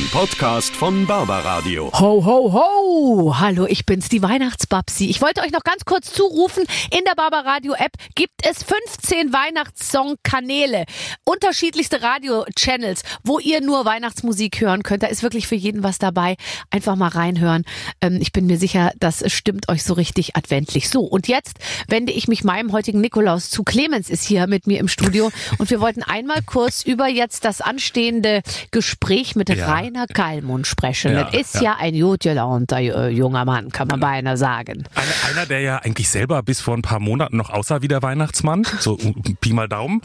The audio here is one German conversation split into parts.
Ein Podcast von Barbaradio. Ho, ho, ho! Hallo, ich bin's, die Weihnachtsbabsi. Ich wollte euch noch ganz kurz zurufen, in der Barbaradio App gibt es 15 Weihnachtssong-Kanäle. Unterschiedlichste Radio-Channels, wo ihr nur Weihnachtsmusik hören könnt. Da ist wirklich für jeden was dabei. Einfach mal reinhören. Ähm, ich bin mir sicher, das stimmt euch so richtig adventlich. So, und jetzt wende ich mich meinem heutigen Nikolaus zu. Clemens ist hier mit mir im Studio und wir wollten einmal kurz über jetzt das anstehende Gespräch mit Ja. Rainer Kallmund sprechen. Ja, das ist ja. ja, ein gut gelaunter äh, junger Mann, kann man beinahe sagen. Einer, einer, der ja eigentlich selber bis vor ein paar Monaten noch aussah wie der Weihnachtsmann, so Pi mal Daumen.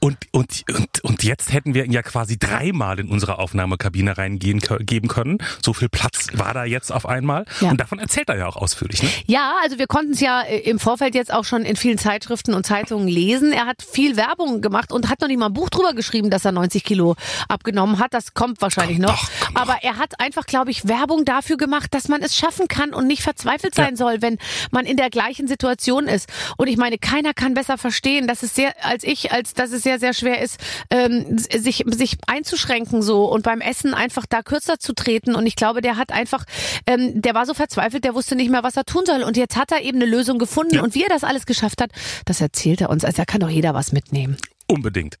Und, und, und, und jetzt hätten wir ihn ja quasi dreimal in unsere Aufnahmekabine reingehen geben können. So viel Platz war da jetzt auf einmal. Ja. Und davon erzählt er ja auch ausführlich. Ne? Ja, also wir konnten es ja äh, im Vorfeld jetzt auch schon in vielen Zeitschriften und Zeitungen lesen. Er hat viel Werbung gemacht und hat noch nicht mal ein Buch drüber geschrieben, dass er 90 Kilo abgenommen hat. Das kommt wahrscheinlich Kommt noch. doch. Aber er hat einfach, glaube ich, Werbung dafür gemacht, dass man es schaffen kann und nicht verzweifelt sein soll, wenn man in der gleichen Situation ist. Und ich meine, keiner kann besser verstehen, dass es sehr, als ich, als dass es sehr, sehr schwer ist, ähm, sich, sich einzuschränken so und beim Essen einfach da kürzer zu treten. Und ich glaube, der hat einfach, ähm, der war so verzweifelt, der wusste nicht mehr, was er tun soll. Und jetzt hat er eben eine Lösung gefunden. Ja. Und wie er das alles geschafft hat, das erzählt er uns. Also da kann doch jeder was mitnehmen. Unbedingt.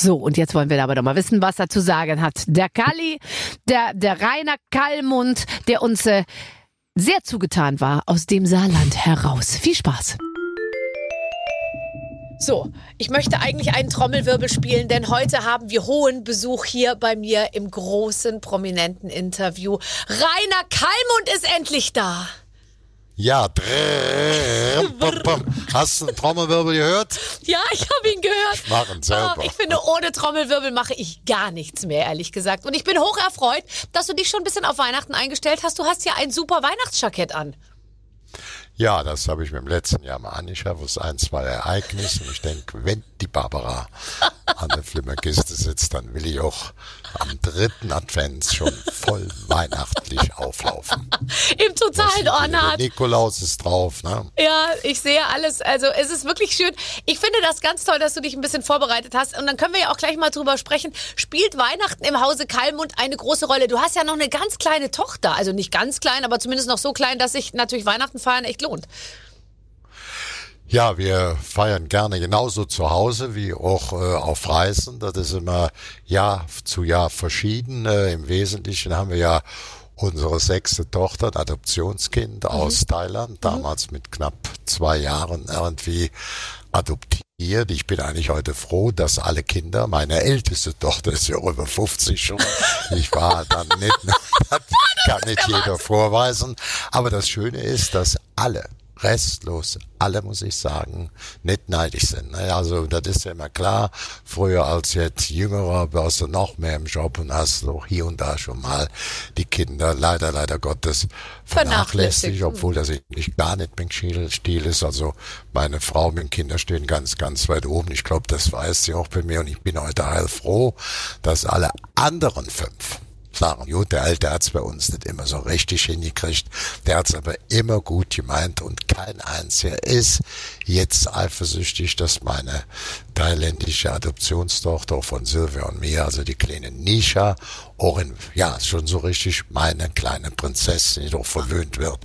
So, und jetzt wollen wir aber doch mal wissen, was er zu sagen hat. Der Kalli, der, der Rainer Kallmund, der uns äh, sehr zugetan war aus dem Saarland heraus. Viel Spaß. So, ich möchte eigentlich einen Trommelwirbel spielen, denn heute haben wir hohen Besuch hier bei mir im großen prominenten Interview. Rainer Kallmund ist endlich da. Ja, hast du einen Trommelwirbel gehört? Ja, ich habe ihn gehört. mach ihn selber. Ah, ich finde, ohne Trommelwirbel mache ich gar nichts mehr, ehrlich gesagt. Und ich bin hoch erfreut, dass du dich schon ein bisschen auf Weihnachten eingestellt hast. Du hast ja ein super Weihnachtsjackett an. Ja, das habe ich mir im letzten Jahr mal angeschafft. Das ist ein, zwei Ereignisse. Und ich denke, wenn die Barbara an der Flimmerkiste sitzt, dann will ich auch am dritten Advent schon voll weihnachtlich auflaufen. Im totalen Ornat. Nikolaus ist drauf, ne? Ja, ich sehe alles. Also es ist wirklich schön. Ich finde das ganz toll, dass du dich ein bisschen vorbereitet hast. Und dann können wir ja auch gleich mal drüber sprechen. Spielt Weihnachten im Hause Kalmund eine große Rolle? Du hast ja noch eine ganz kleine Tochter. Also nicht ganz klein, aber zumindest noch so klein, dass sich natürlich Weihnachten feiern echt lohnt. Ja, wir feiern gerne genauso zu Hause wie auch äh, auf Reisen. Das ist immer Jahr zu Jahr verschieden. Äh, Im Wesentlichen haben wir ja unsere sechste Tochter, ein Adoptionskind aus Thailand, damals mit knapp zwei Jahren irgendwie adoptiert. Ich bin eigentlich heute froh, dass alle Kinder, meine älteste Tochter ist ja über 50 schon, ich war dann nicht, das kann nicht jeder vorweisen. Aber das Schöne ist, dass alle restlos, alle muss ich sagen, nicht neidisch sind. Also das ist ja immer klar. Früher als jetzt Jüngerer warst du noch mehr im Job und hast auch hier und da schon mal die Kinder leider, leider Gottes Vernachlässigt. obwohl das nicht gar nicht mein Stil Stil ist. Also meine Frau und meine Kinder stehen ganz, ganz weit oben. Ich glaube, das weiß sie auch bei mir und ich bin heute heilfroh, dass alle anderen fünf sagen, gut, der Alte hat's bei uns nicht immer so richtig hingekriegt, der hat's aber immer gut gemeint und kein einziger ist jetzt eifersüchtig, dass meine thailändische Adoptionstochter von Silvia und mir, also die kleine Nisha, auch in, ja, schon so richtig meine kleine Prinzessin, die doch verwöhnt wird.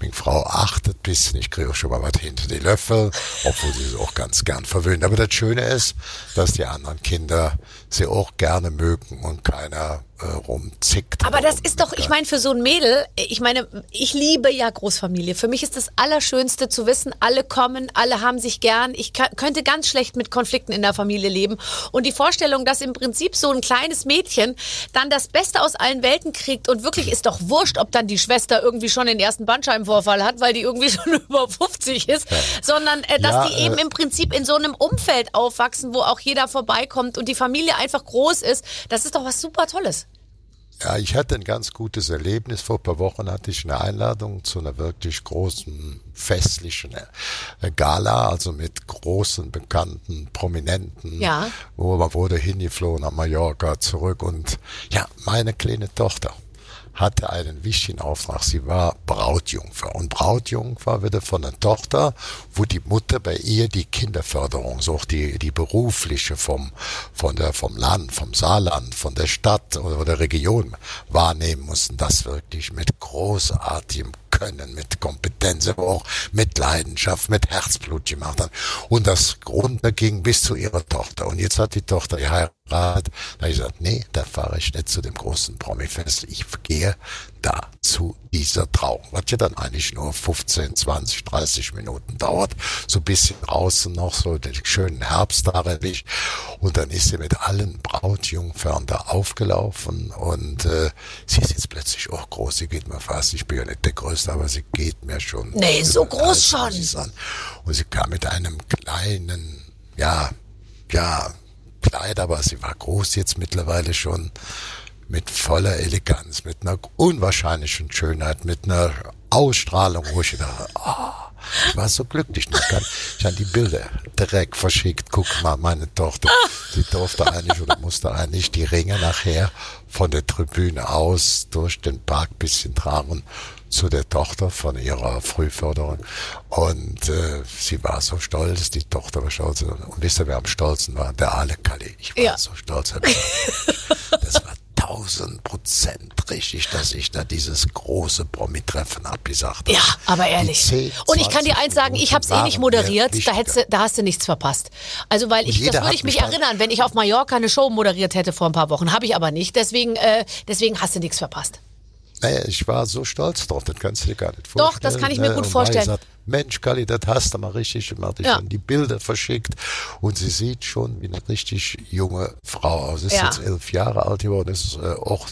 Meine Frau achtet bisschen, ich kriege auch schon mal was hinter die Löffel, obwohl sie sie auch ganz gern verwöhnt. Aber das Schöne ist, dass die anderen Kinder sie auch gerne mögen und keiner äh, rumzickt. Aber das ist doch, ich meine, für so ein Mädel, ich meine, ich liebe ja Großfamilie. Für mich ist das Allerschönste zu wissen, alle kommen, alle haben sich gern. Ich könnte ganz schlecht mit Konflikten in der Familie leben. Und die Vorstellung, dass im Prinzip so ein kleines Mädchen dann das Beste aus allen Welten kriegt und wirklich ist doch wurscht, ob dann die Schwester irgendwie schon den ersten Bandscheibenvorfall hat, weil die irgendwie schon über 50 ist, sondern äh, dass Ja, die eben äh, im Prinzip in so einem Umfeld aufwachsen, wo auch jeder vorbeikommt und die Familie einfach groß ist. Das ist doch was super Tolles. Ja, ich hatte ein ganz gutes Erlebnis. Vor ein paar Wochen hatte ich eine Einladung zu einer wirklich großen festlichen äh, Gala, also mit großen, bekannten, prominenten. Ja. Wo man wurde hingeflohen nach Mallorca zurück und ja, meine kleine Tochter hatte einen wichtigen Auftrag. Sie war Brautjungfer. Und Brautjungfer wurde von einer Tochter, wo die Mutter bei ihr die Kinderförderung, so auch die, die berufliche vom, von der, vom Land, vom Saarland, von der Stadt oder der Region wahrnehmen mussten. Das wirklich mit großartigem Können, mit Kompetenz, aber auch mit Leidenschaft, mit Herzblut gemacht hat. Und das Grunde ging bis zu ihrer Tochter. Und jetzt hat die Tochter geheiratet. Da habe ich gesagt, nee, da fahre ich nicht zu dem großen Promi-Fest. Ich gehe da zu dieser Trauung. Was ja dann eigentlich nur 15, 20, 30 Minuten dauert. So ein bisschen draußen noch so den schönen Herbst da erwischt. Und dann ist sie mit allen Brautjungfern da aufgelaufen und äh, sie ist jetzt plötzlich auch groß. Sie geht mir fast, ich bin ja nicht der Größte, aber sie geht mir schon. Nee, so groß schon. Und sie kam mit einem kleinen, ja, ja, Kleid, aber sie war groß jetzt mittlerweile schon mit voller Eleganz, mit einer unwahrscheinlichen Schönheit, mit einer Ausstrahlung, wo ich dachte, ah, ich war so glücklich. Ich kann, ich habe die Bilder direkt verschickt. Guck mal, meine Tochter, die durfte eigentlich oder musste eigentlich die Ringe nachher von der Tribüne aus durch den Park bisschen tragen zu der Tochter von ihrer Frühförderung. Und äh, sie war so stolz, die Tochter war stolz. Und wisst ihr, wer am stolzen war? Der Ale Kalli. Ich war Ja. so stolz. Das war tausend Prozent richtig, dass ich da dieses große Promi-Treffen abgesagt habe. Ja, aber ehrlich. 10, Und ich kann dir 20 eins sagen, ich habe es eh nicht moderiert, da, hättest, da hast du nichts verpasst. Also weil ich, das würde ich mich erinnern, wenn ich auf Mallorca eine Show moderiert hätte vor ein paar Wochen. Habe ich aber nicht, deswegen, äh, deswegen hast du nichts verpasst. Naja, ich war so stolz drauf, das kannst du dir gar nicht vorstellen. Doch, das kann ich mir gut Und vorstellen. Mensch, Kali, das hast du mal richtig gemacht. Ich Ja. habe die Bilder verschickt und sie sieht schon wie eine richtig junge Frau aus. Ist Ja. jetzt elf Jahre alt geworden, ist äh, auch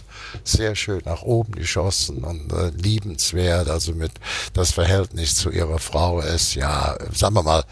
sehr schön nach oben geschossen und äh, liebenswert. Also mit das Verhältnis zu ihrer Frau ist ja, sagen wir mal,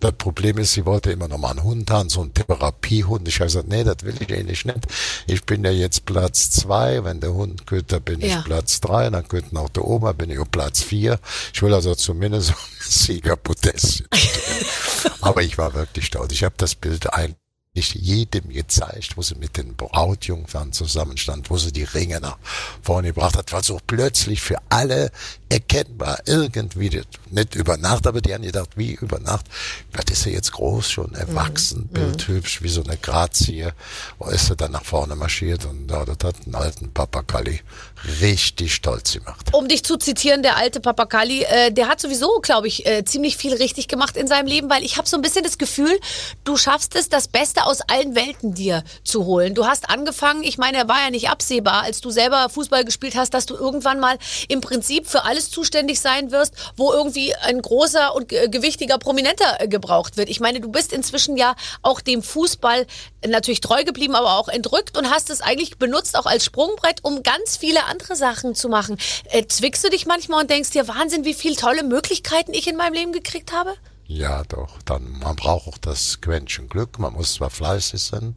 das Problem ist, sie wollte immer noch mal einen Hund haben, so einen Therapiehund. Ich habe gesagt, nee, das will ich eigentlich nicht. Ich bin ja jetzt Platz zwei, wenn der Hund da bin Ja. ich Platz drei, dann könnte noch der Oma, bin ich auf Platz vier. Ich will also zumindest Siegerpodest. Aber ich war wirklich stolz. Ich habe das Bild eigentlich jedem gezeigt, wo sie mit den Brautjungfern zusammenstand, wo sie die Ringe nach vorne gebracht hat, war so plötzlich für alle erkennbar. Irgendwie, nicht über Nacht, aber die haben gedacht, wie über Nacht, was ist er jetzt groß, schon erwachsen, bildhübsch, wie so eine Grazie, wo ist er dann nach vorne marschiert und ja, das hat einen alten Papa Kalli richtig stolz gemacht. Um dich zu zitieren, der alte Papakali, äh, der hat sowieso, glaube ich, äh, ziemlich viel richtig gemacht in seinem Leben, weil ich habe so ein bisschen das Gefühl, du schaffst es, das Beste aus allen Welten dir zu holen. Du hast angefangen, ich meine, er war ja nicht absehbar, als du selber Fußball gespielt hast, dass du irgendwann mal im Prinzip für alles zuständig sein wirst, wo irgendwie ein großer und ge- gewichtiger Prominenter äh, gebraucht wird. Ich meine, du bist inzwischen ja auch dem Fußball natürlich treu geblieben, aber auch entrückt und hast es eigentlich benutzt auch als Sprungbrett, um ganz viele andere Sachen zu machen. Äh, zwickst du dich manchmal und denkst dir, Wahnsinn, wie viele tolle Möglichkeiten ich in meinem Leben gekriegt habe? Ja, doch. Dann, man braucht auch das Quäntchen Glück. Man muss zwar fleißig sein,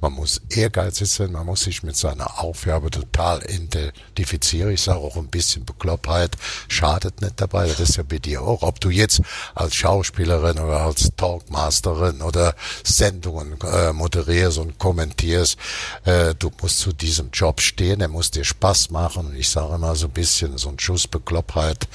man muss ehrgeizig sein, man muss sich mit seiner Aufgabe total identifizieren. Ich sage auch ein bisschen Beklopptheit schadet nicht dabei. Das ist ja bei dir auch. Ob du jetzt als Schauspielerin oder als Talkmasterin oder Sendungen äh, moderierst und kommentierst, äh, du musst zu diesem Job stehen. Er muss dir Spaß machen. Ich sage immer so ein bisschen so ein Schuss Beklopptheit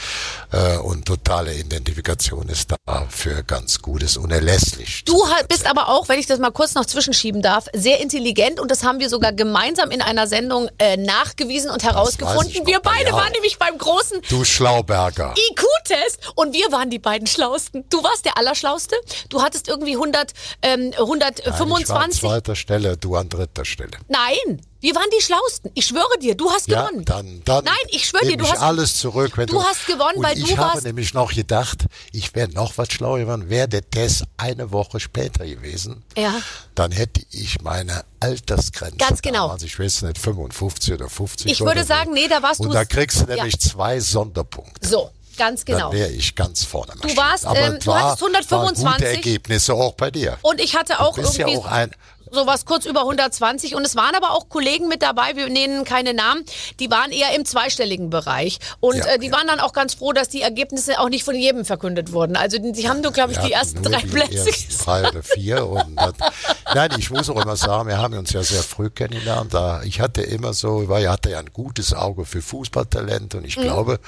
äh, und totale Identifikation ist dafür ganz gut, ist unerlässlich. Du ha- bist aber auch, wenn ich das mal kurz noch zwischenschieben darf, sehr intelligent und das haben wir sogar gemeinsam in einer Sendung äh, nachgewiesen und herausgefunden. Wir beide waren nämlich beim großen Du Schlauberger. IQ-Test und wir waren die beiden Schlausten. Du warst der Allerschlauste. Du hattest irgendwie 100, ähm, Ich war an 125. zweiter Stelle, du an dritter Stelle. Nein, wir waren die Schlausten. Ich schwöre dir, du hast Ja, gewonnen. dann, dann Nein, ich schwöre dir, du ich hast alles zurück. Wenn du hast gewonnen, und weil ich du habe warst- nämlich noch gedacht, ich wäre noch was schlauer geworden. Wäre der Test eine Woche später gewesen, Ja. dann hätte ich meine Altersgrenze. Ganz genau. Also ich weiß nicht, 55 oder 50. Ich würde sagen, nee, da warst Und du- da kriegst du Ja. nämlich zwei Sonderpunkte. So, ganz genau. Dann wäre ich ganz vorne. marschiert. warst, ähm, es du war, hattest 125. Waren gute Ergebnisse auch bei dir. Und ich hatte auch du bist ja irgendwie auch ein, sowas kurz über 120 und es waren aber auch Kollegen mit dabei, wir nennen keine Namen, die waren eher im zweistelligen Bereich und Ja, äh, die ja. waren dann auch ganz froh, dass die Ergebnisse auch nicht von jedem verkündet wurden. Also die haben nur, glaube ich, die ersten drei die Plätze. ersten drei oder vier und das, Nein, ich muss auch immer sagen, wir haben uns ja sehr früh kennengelernt. Da ich hatte immer so, weil ich hatte ja ein gutes Auge für Fußballtalent und ich mhm. glaube,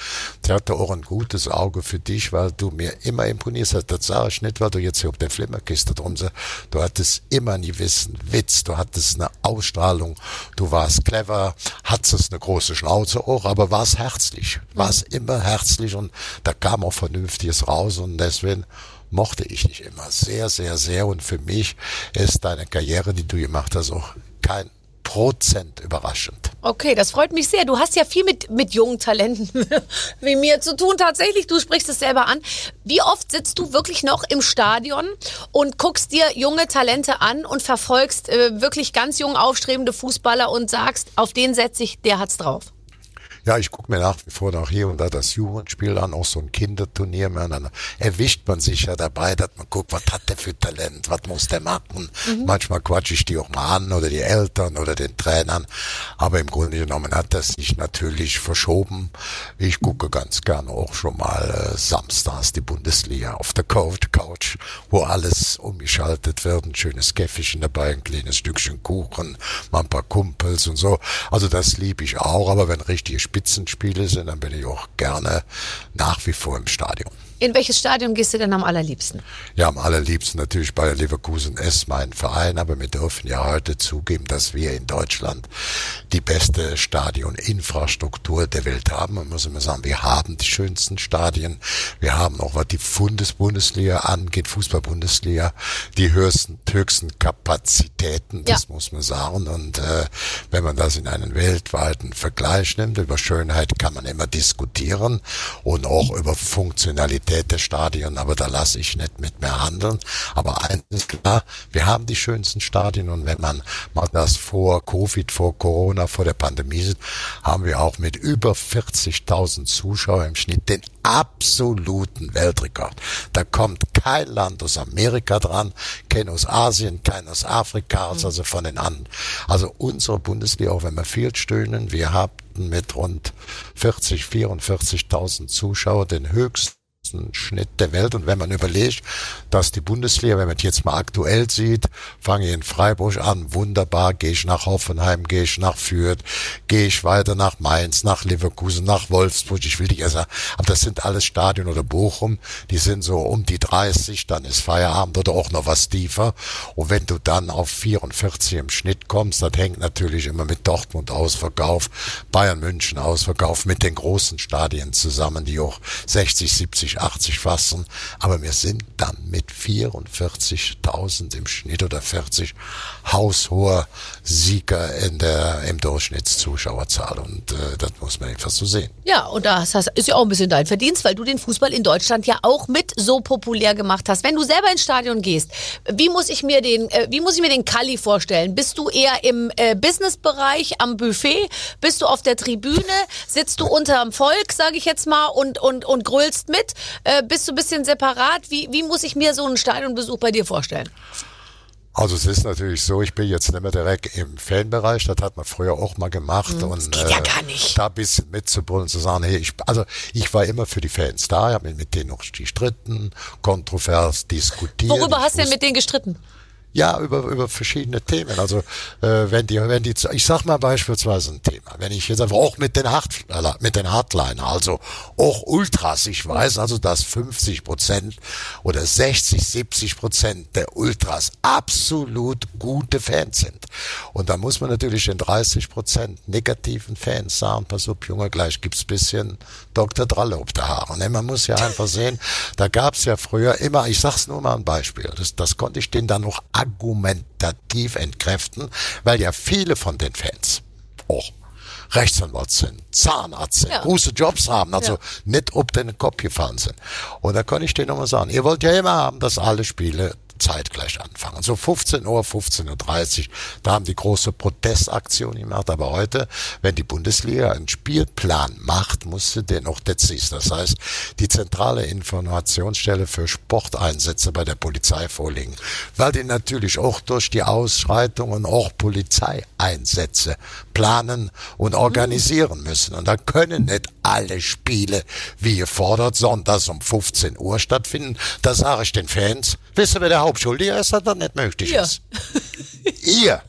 der hatte auch ein gutes Auge für dich, weil du mir immer imponierst hast. Das sage ich nicht, weil du jetzt hier auf der Flimmerkiste drum sagst. Du hattest immer gewissen Witz, du hattest eine Ausstrahlung, du warst clever, hattest eine große Schnauze auch, aber warst herzlich, warst immer herzlich und da kam auch Vernünftiges raus und deswegen mochte ich dich immer sehr, sehr, sehr. Und für mich ist deine Karriere, die du gemacht hast, auch kein Prozent überraschend. Okay, das freut mich sehr. Du hast ja viel mit, mit jungen Talenten wie mir zu tun. Tatsächlich, du sprichst es selber an. Wie oft sitzt du wirklich noch im Stadion und guckst dir junge Talente an und verfolgst äh, wirklich ganz jung aufstrebende Fußballer und sagst, auf den setze ich, der hat's drauf? Ja, ich gucke mir nach wie vor noch hier und da das Jugendspiel an, auch so ein Kinderturnier. Man, dann erwischt man sich ja dabei, dass man guckt, was hat der für Talent, was muss der machen. Mhm. Manchmal quatsche ich die auch mal an oder die Eltern oder den Trainern. Aber im Grunde genommen hat das sich natürlich verschoben. Ich gucke ganz gerne auch schon mal äh, samstags die Bundesliga auf der Couch, Couch, wo alles umgeschaltet wird. Ein schönes Käffchen dabei, ein kleines Stückchen Kuchen, mal ein paar Kumpels und so. Also das liebe ich auch, aber wenn richtige Spitzenspiele sind, dann bin ich auch gerne nach wie vor im Stadion. In welches Stadion gehst du denn am allerliebsten? Ja, am allerliebsten natürlich bei Leverkusen S, mein Verein, aber wir dürfen ja heute zugeben, dass wir in Deutschland die beste Stadioninfrastruktur der Welt haben. Man muss immer sagen, wir haben die schönsten Stadien. Wir haben auch, was die Bundesliga angeht, Fußball-Bundesliga, die höchsten, höchsten Kapazitäten, das ja. muss man sagen. Und äh, wenn man das in einen weltweiten Vergleich nimmt, über Schönheit kann man immer diskutieren und auch über Funktionalität Qualität der Stadien, aber da lasse ich nicht mit mehr handeln. Aber eins ist klar, wir haben die schönsten Stadien und wenn man mal das vor Covid, vor Corona, vor der Pandemie sieht, haben wir auch mit über 40.000 Zuschauern im Schnitt den absoluten Weltrekord. Da kommt kein Land aus Amerika dran, kein aus Asien, kein aus Afrika, mhm. also von den anderen. Also unsere Bundesliga, auch wenn wir viel stöhnen, wir hatten mit rund 40, 44.000 Zuschauer den höchsten Schnitt der Welt. Und wenn man überlegt, dass die Bundesliga, wenn man jetzt mal aktuell sieht, fange ich in Freiburg an, wunderbar, gehe ich nach Hoffenheim, gehe ich nach Fürth, gehe ich weiter nach Mainz, nach Leverkusen, nach Wolfsburg, ich will nicht erst sagen, aber das sind alles Stadien oder Bochum, die sind so um die 30, dann ist Feierabend oder auch noch was tiefer. Und wenn du dann auf 44 im Schnitt kommst, das hängt natürlich immer mit Dortmund Ausverkauf, Bayern München Ausverkauf, mit den großen Stadien zusammen, die auch 60, 70, 80 fassen, aber wir sind dann mit 44.000 im Schnitt oder 40 haushoher Sieger in der, im Durchschnittszuschauerzahl und äh, das muss man einfach so sehen. Ja, und das ist ja auch ein bisschen dein Verdienst, weil du den Fußball in Deutschland ja auch mit so populär gemacht hast. Wenn du selber ins Stadion gehst, wie muss ich mir den, äh, wie muss ich mir den Kalli vorstellen? Bist du eher im äh, Businessbereich am Buffet? Bist du auf der Tribüne? Sitzt du unterm Volk, sage ich jetzt mal, und, und, und grölst mit? Äh, bist du ein bisschen separat? Wie, wie muss ich mir so einen Stadionbesuch bei dir vorstellen? Also es ist natürlich so, ich bin jetzt nicht mehr direkt im Fanbereich, das hat man früher auch mal gemacht. Hm, und geht ja gar nicht. da ein bisschen mitzubrüllen, zu sagen, hey, ich, also ich war immer für die Fans da, ich habe mit denen noch gestritten, kontrovers diskutiert. Worüber hast du denn mit denen gestritten? Ja, über, über verschiedene Themen. Also äh, wenn die, wenn die, ich sag mal beispielsweise ein Thema, wenn ich jetzt einfach auch mit den Hard, mit den Hardliner, also auch Ultras, ich weiß also, dass 50 Prozent oder 60, 70 Prozent der Ultras absolut gute Fans sind. Und da muss man natürlich den 30 Prozent negativen Fans sagen, pass auf, Junge, gleich gibt's bisschen Dr. Dralle auf der Haare. Ne? Man muss ja einfach sehen, da gab's ja früher immer, ich sag's nur mal ein Beispiel, das, das konnte ich denen dann noch argumentativ entkräften, weil ja viele von den Fans auch Rechtsanwalt sind, Zahnarzt sind, ja. große Jobs haben, also ja. nicht ob den Kopf gefahren sind. Und da kann ich dir nochmal sagen, ihr wollt ja immer haben, dass alle Spiele zeitgleich anfangen. So 15 Uhr, 15.30 Uhr, da haben die große Protestaktion gemacht. Aber heute, wenn die Bundesliga einen Spielplan macht, muss sie den auch dezies. Das heißt, die zentrale Informationsstelle für Sporteinsätze bei der Polizei vorliegen. Weil die natürlich auch durch die Ausschreitungen auch Polizeieinsätze planen und organisieren müssen. Und da können nicht alle Spiele, wie gefordert, sonntags um 15 Uhr stattfinden. Da sage ich den Fans, wisst ihr, wer der Hauptschuldige ist, das nicht möglich Ihr. ist. Ihr.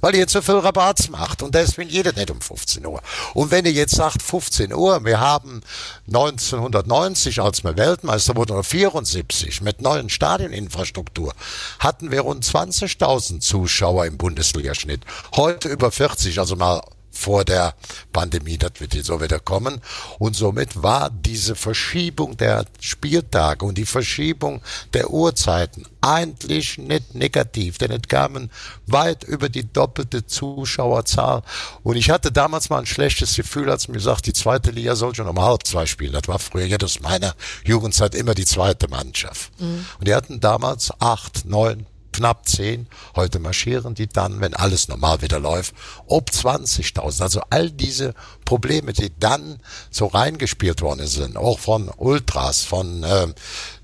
Weil ihr zu viel Rabatts macht und deswegen jeder nicht um 15 Uhr. Und wenn ihr jetzt sagt 15 Uhr, wir haben 1990, als wir Weltmeister wurden, oder 74, mit neuen Stadioninfrastruktur, hatten wir rund 20.000 Zuschauer im Bundesligaschnitt. Heute über 40, also mal vor der Pandemie, das wird jetzt so wieder kommen. Und somit war diese Verschiebung der Spieltage und die Verschiebung der Uhrzeiten eigentlich nicht negativ, denn es kamen weit über die doppelte Zuschauerzahl. Und ich hatte damals mal ein schlechtes Gefühl, als mir sagt, die zweite Liga soll schon um halb zwei spielen. Das war früher ja aus meiner Jugendzeit immer die zweite Mannschaft. Und die hatten damals acht, neun, knapp 10. Heute marschieren die dann, wenn alles normal wieder läuft, ob 20.000. Also all diese Probleme, die dann so reingespielt worden sind, auch von Ultras, von ähm,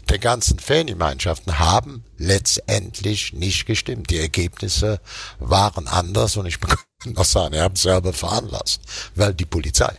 der ganzen Fangemeinschaften, haben letztendlich nicht gestimmt. Die Ergebnisse waren anders und ich kann noch sagen, er hat selber veranlasst, weil die Polizei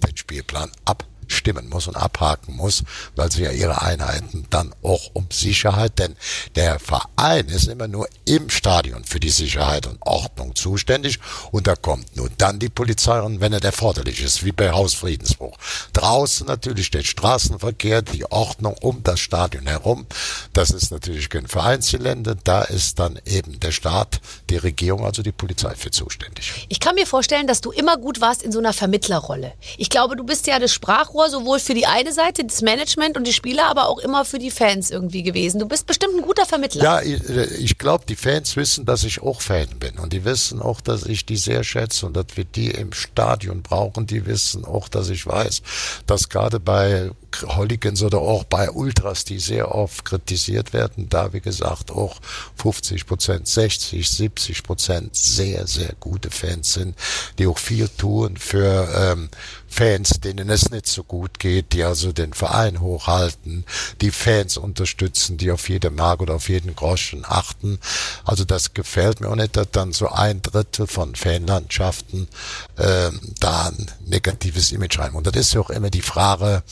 den Spielplan ab stimmen muss und abhaken muss, weil sie ja ihre Einheiten dann auch um Sicherheit, denn der Verein ist immer nur im Stadion für die Sicherheit und Ordnung zuständig und da kommt nur dann die Polizei und wenn er erforderlich ist, wie bei Hausfriedensbruch. Draußen natürlich der Straßenverkehr, die Ordnung um das Stadion herum. Das ist natürlich kein Vereinsgelände, da ist dann eben der Staat, die Regierung, also die Polizei für zuständig. Ich kann mir vorstellen, dass du immer gut warst in so einer Vermittlerrolle. Ich glaube, du bist ja das Sprachrohr sowohl für die eine Seite, das Management und die Spieler, aber auch immer für die Fans irgendwie gewesen. Du bist bestimmt ein guter Vermittler. Ja, ich, ich glaube, die Fans wissen, dass ich auch Fan bin. Und die wissen auch, dass ich die sehr schätze und dass wir die im Stadion brauchen. Die wissen auch, dass ich weiß, dass gerade bei Hooligans oder auch bei Ultras, die sehr oft kritisiert werden, da wie gesagt auch 50 Prozent, 60, 70 Prozent sehr, sehr gute Fans sind, die auch viel tun für ähm, Fans, denen es nicht so gut geht, die also den Verein hochhalten, die Fans unterstützen, die auf jede Mark oder auf jeden Groschen achten. Also das gefällt mir auch nicht, dass dann so ein Drittel von Fanlandschaften ähm, da ein negatives Image haben. Und das ist ja auch immer die Frage,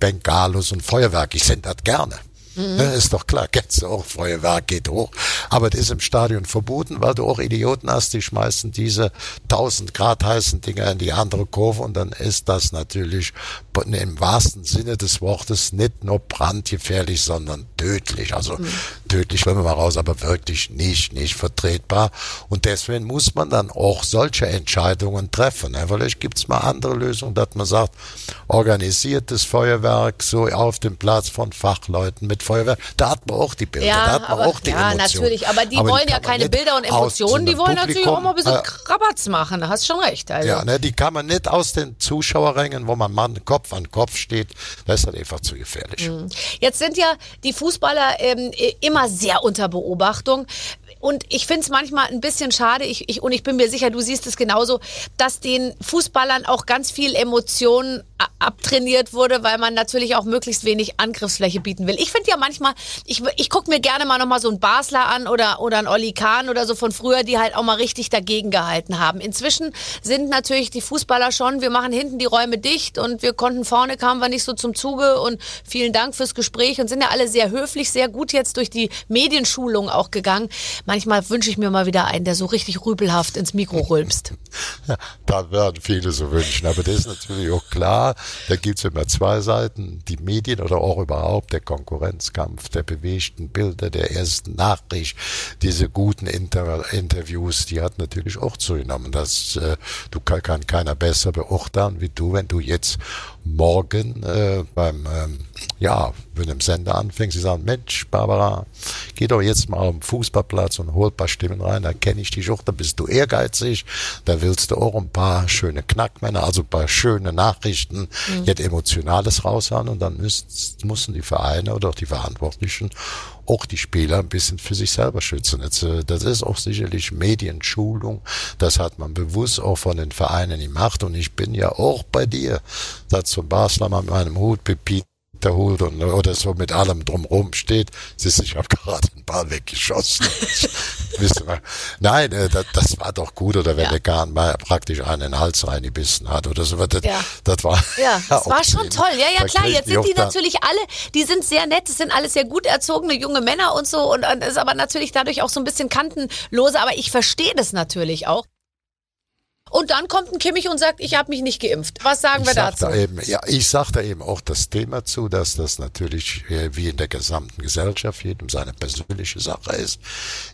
Bengalos und Feuerwerk. Ich sende das gerne. Mhm. ist doch klar, kennst du auch, Feuerwerk geht hoch. Aber das ist im Stadion verboten, weil du auch Idioten hast, die schmeißen diese 1000 Grad heißen Dinger in die andere Kurve und dann ist das natürlich im wahrsten Sinne des Wortes nicht nur brandgefährlich, sondern tödlich. Also mhm. tödlich, wenn wir mal raus, aber wirklich nicht, nicht vertretbar. Und deswegen muss man dann auch solche Entscheidungen treffen. Ne? Vielleicht gibt's mal andere Lösungen, dass man sagt, organisiertes Feuerwerk so auf dem Platz von Fachleuten mit Feuerwehr, da hat man auch die Bilder, ja, da hat man aber, auch die ja, Emotionen. natürlich, aber die Aber wollen ja keine Bilder und Emotionen, die wollen einem natürlich auch mal ein bisschen äh, Krabatz machen, da hast schon recht. Also. Ja, ne, die kann man nicht aus den Zuschauerrängen, wo man Mann Kopf an Kopf steht, das ist halt einfach zu gefährlich. Mhm. Jetzt sind ja die Fußballer ähm, immer sehr unter Beobachtung. Und ich finde es manchmal ein bisschen schade, ich, ich, und ich bin mir sicher, du siehst es genauso, dass den Fußballern auch ganz viel Emotionen abtrainiert wurde, weil man natürlich auch möglichst wenig Angriffsfläche bieten will. Ich finde ja manchmal, ich, ich gucke mir gerne mal nochmal so einen Basler an oder, oder einen Olli Kahn oder so von früher, die halt auch mal richtig dagegen gehalten haben. Inzwischen sind natürlich die Fußballer schon, wir machen hinten die Räume dicht und wir konnten vorne, kamen wir nicht so zum Zuge und vielen Dank fürs Gespräch und sind ja alle sehr höflich, sehr gut jetzt durch die Medienschulung auch gegangen. Manchmal wünsche ich mir mal wieder einen, der so richtig rübelhaft ins Mikro rülpst. Ja, da werden viele so wünschen. Aber das ist natürlich auch klar, da gibt's immer zwei Seiten. Die Medien oder auch überhaupt der Konkurrenzkampf, der bewegten Bilder, der ersten Nachricht, diese guten Inter Interviews, die hat natürlich auch zugenommen. Das, äh, du kann keiner besser beurteilen wie du, wenn du jetzt morgen äh, beim ähm, ja, wenn im Sender anfängst, sie sagen, Mensch, Barbara, geh doch jetzt mal am Fußballplatz und hol ein paar Stimmen rein, da kenne ich dich auch, da bist du ehrgeizig, da willst du auch ein paar schöne Knackmänner, also ein paar schöne Nachrichten, mhm. jetzt Emotionales raushauen und dann müssen, müssen die Vereine oder auch die Verantwortlichen auch die Spieler ein bisschen für sich selber schützen. Jetzt, äh, das ist auch sicherlich Medienschulung. Das hat man bewusst auch von den Vereinen gemacht. Und ich bin ja auch bei dir. Das zum Basler mit meinem Hut, Pepin der holt und, oder so mit allem drumrum steht. Siehst ich habe gerade den Ball weggeschossen. Nein, äh, das, das war doch gut. Oder wenn Ja. der Garn mal praktisch einen Hals reingebissen hat oder so. Das, Ja. das war Ja, das war schon toll. Ja, ja, klar. Jetzt sind die natürlich alle, die sind sehr nett, das sind alles sehr gut erzogene junge Männer und so und, und ist aber natürlich dadurch auch so ein bisschen kantenlose, aber ich verstehe das natürlich auch. Und dann kommt ein Kimmich und sagt, ich habe mich nicht geimpft. Was sagen wir Ich sag dazu? da eben, ja, ich sage da eben auch das Thema zu, dass das natürlich äh, wie in der gesamten Gesellschaft jedem seine persönliche Sache ist.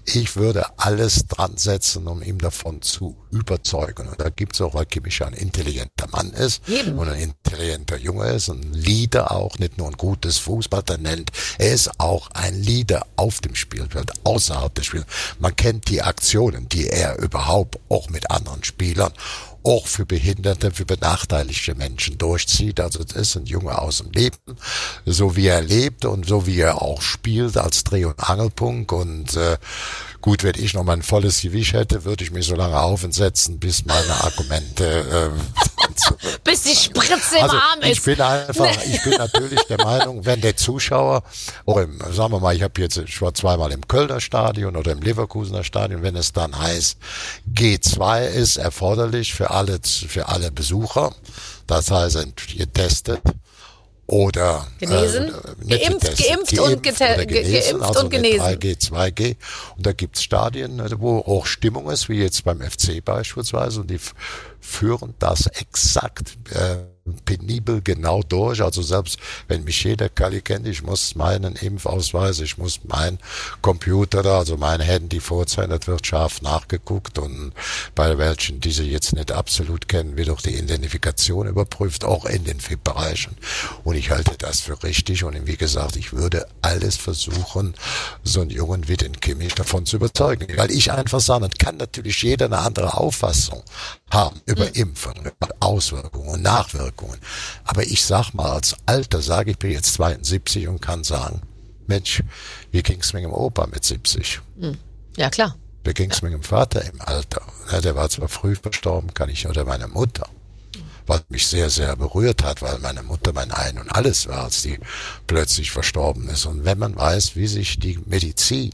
Ich würde alles dran setzen, um ihm davon zu überzeugen. Und da gibt's auch, weil Kimmich ja ein intelligenter Mann ist Eben. und ein intelligenter Junge ist, ein Leader auch, nicht nur ein gutes Fußballtalent. Er ist auch ein Leader auf dem Spielfeld, außerhalb des Spiels. Man kennt die Aktionen, die er überhaupt auch mit anderen Spielern auch für Behinderte, für benachteiligte Menschen durchzieht. Also das ist ein Junge aus dem Leben, so wie er lebt und so wie er auch spielt als Dreh- und Angelpunkt. Und äh, gut, wenn ich noch mal ein volles Gewicht hätte, würde ich mich so lange aufsetzen, bis meine Argumente äh, Bis die Spritze im also Arm ich ist. bin einfach, ich bin natürlich der Meinung, wenn der Zuschauer, oder im, sagen wir mal, ich habe jetzt, ich war zweimal im Kölner Stadion oder im Leverkusener Stadion, wenn es dann heißt, G2 ist erforderlich für alle, für alle Besucher, das heißt, getestet oder Genesen? Äh, Geimpft, getestet, geimpft und genesen, geimpft also und genesen. 3G, 2G. Und da gibt's Stadien, äh, wo auch Stimmung ist, wie jetzt beim FC beispielsweise. Und die führen das exakt äh, penibel genau durch. Also selbst wenn mich jeder Kali kennt, ich muss meinen Impfausweis, ich muss mein Computer also mein Handy vorzeigen, das wird scharf nachgeguckt und bei welchen, die sie jetzt nicht absolut kennen, wird auch die Identifikation überprüft, auch in den FIP-Bereichen. Und ich halte das für richtig und wie gesagt, ich würde alles versuchen, so einen Jungen wie den Kimmich davon zu überzeugen. Weil ich einfach sage, kann natürlich jeder eine andere Auffassung haben über Impfungen, über Auswirkungen und Nachwirkungen. Aber ich sag mal, als Alter sage ich, bin jetzt 72 und kann sagen, Mensch, wie ging's mir im Opa mit 70? Ja, klar. Wie ging's mir dem Vater im Alter? Ja, der war zwar früh verstorben, kann ich, oder meine Mutter. Was mich sehr, sehr berührt hat, weil meine Mutter mein Ein und Alles war, als die plötzlich verstorben ist. Und wenn man weiß, wie sich die Medizin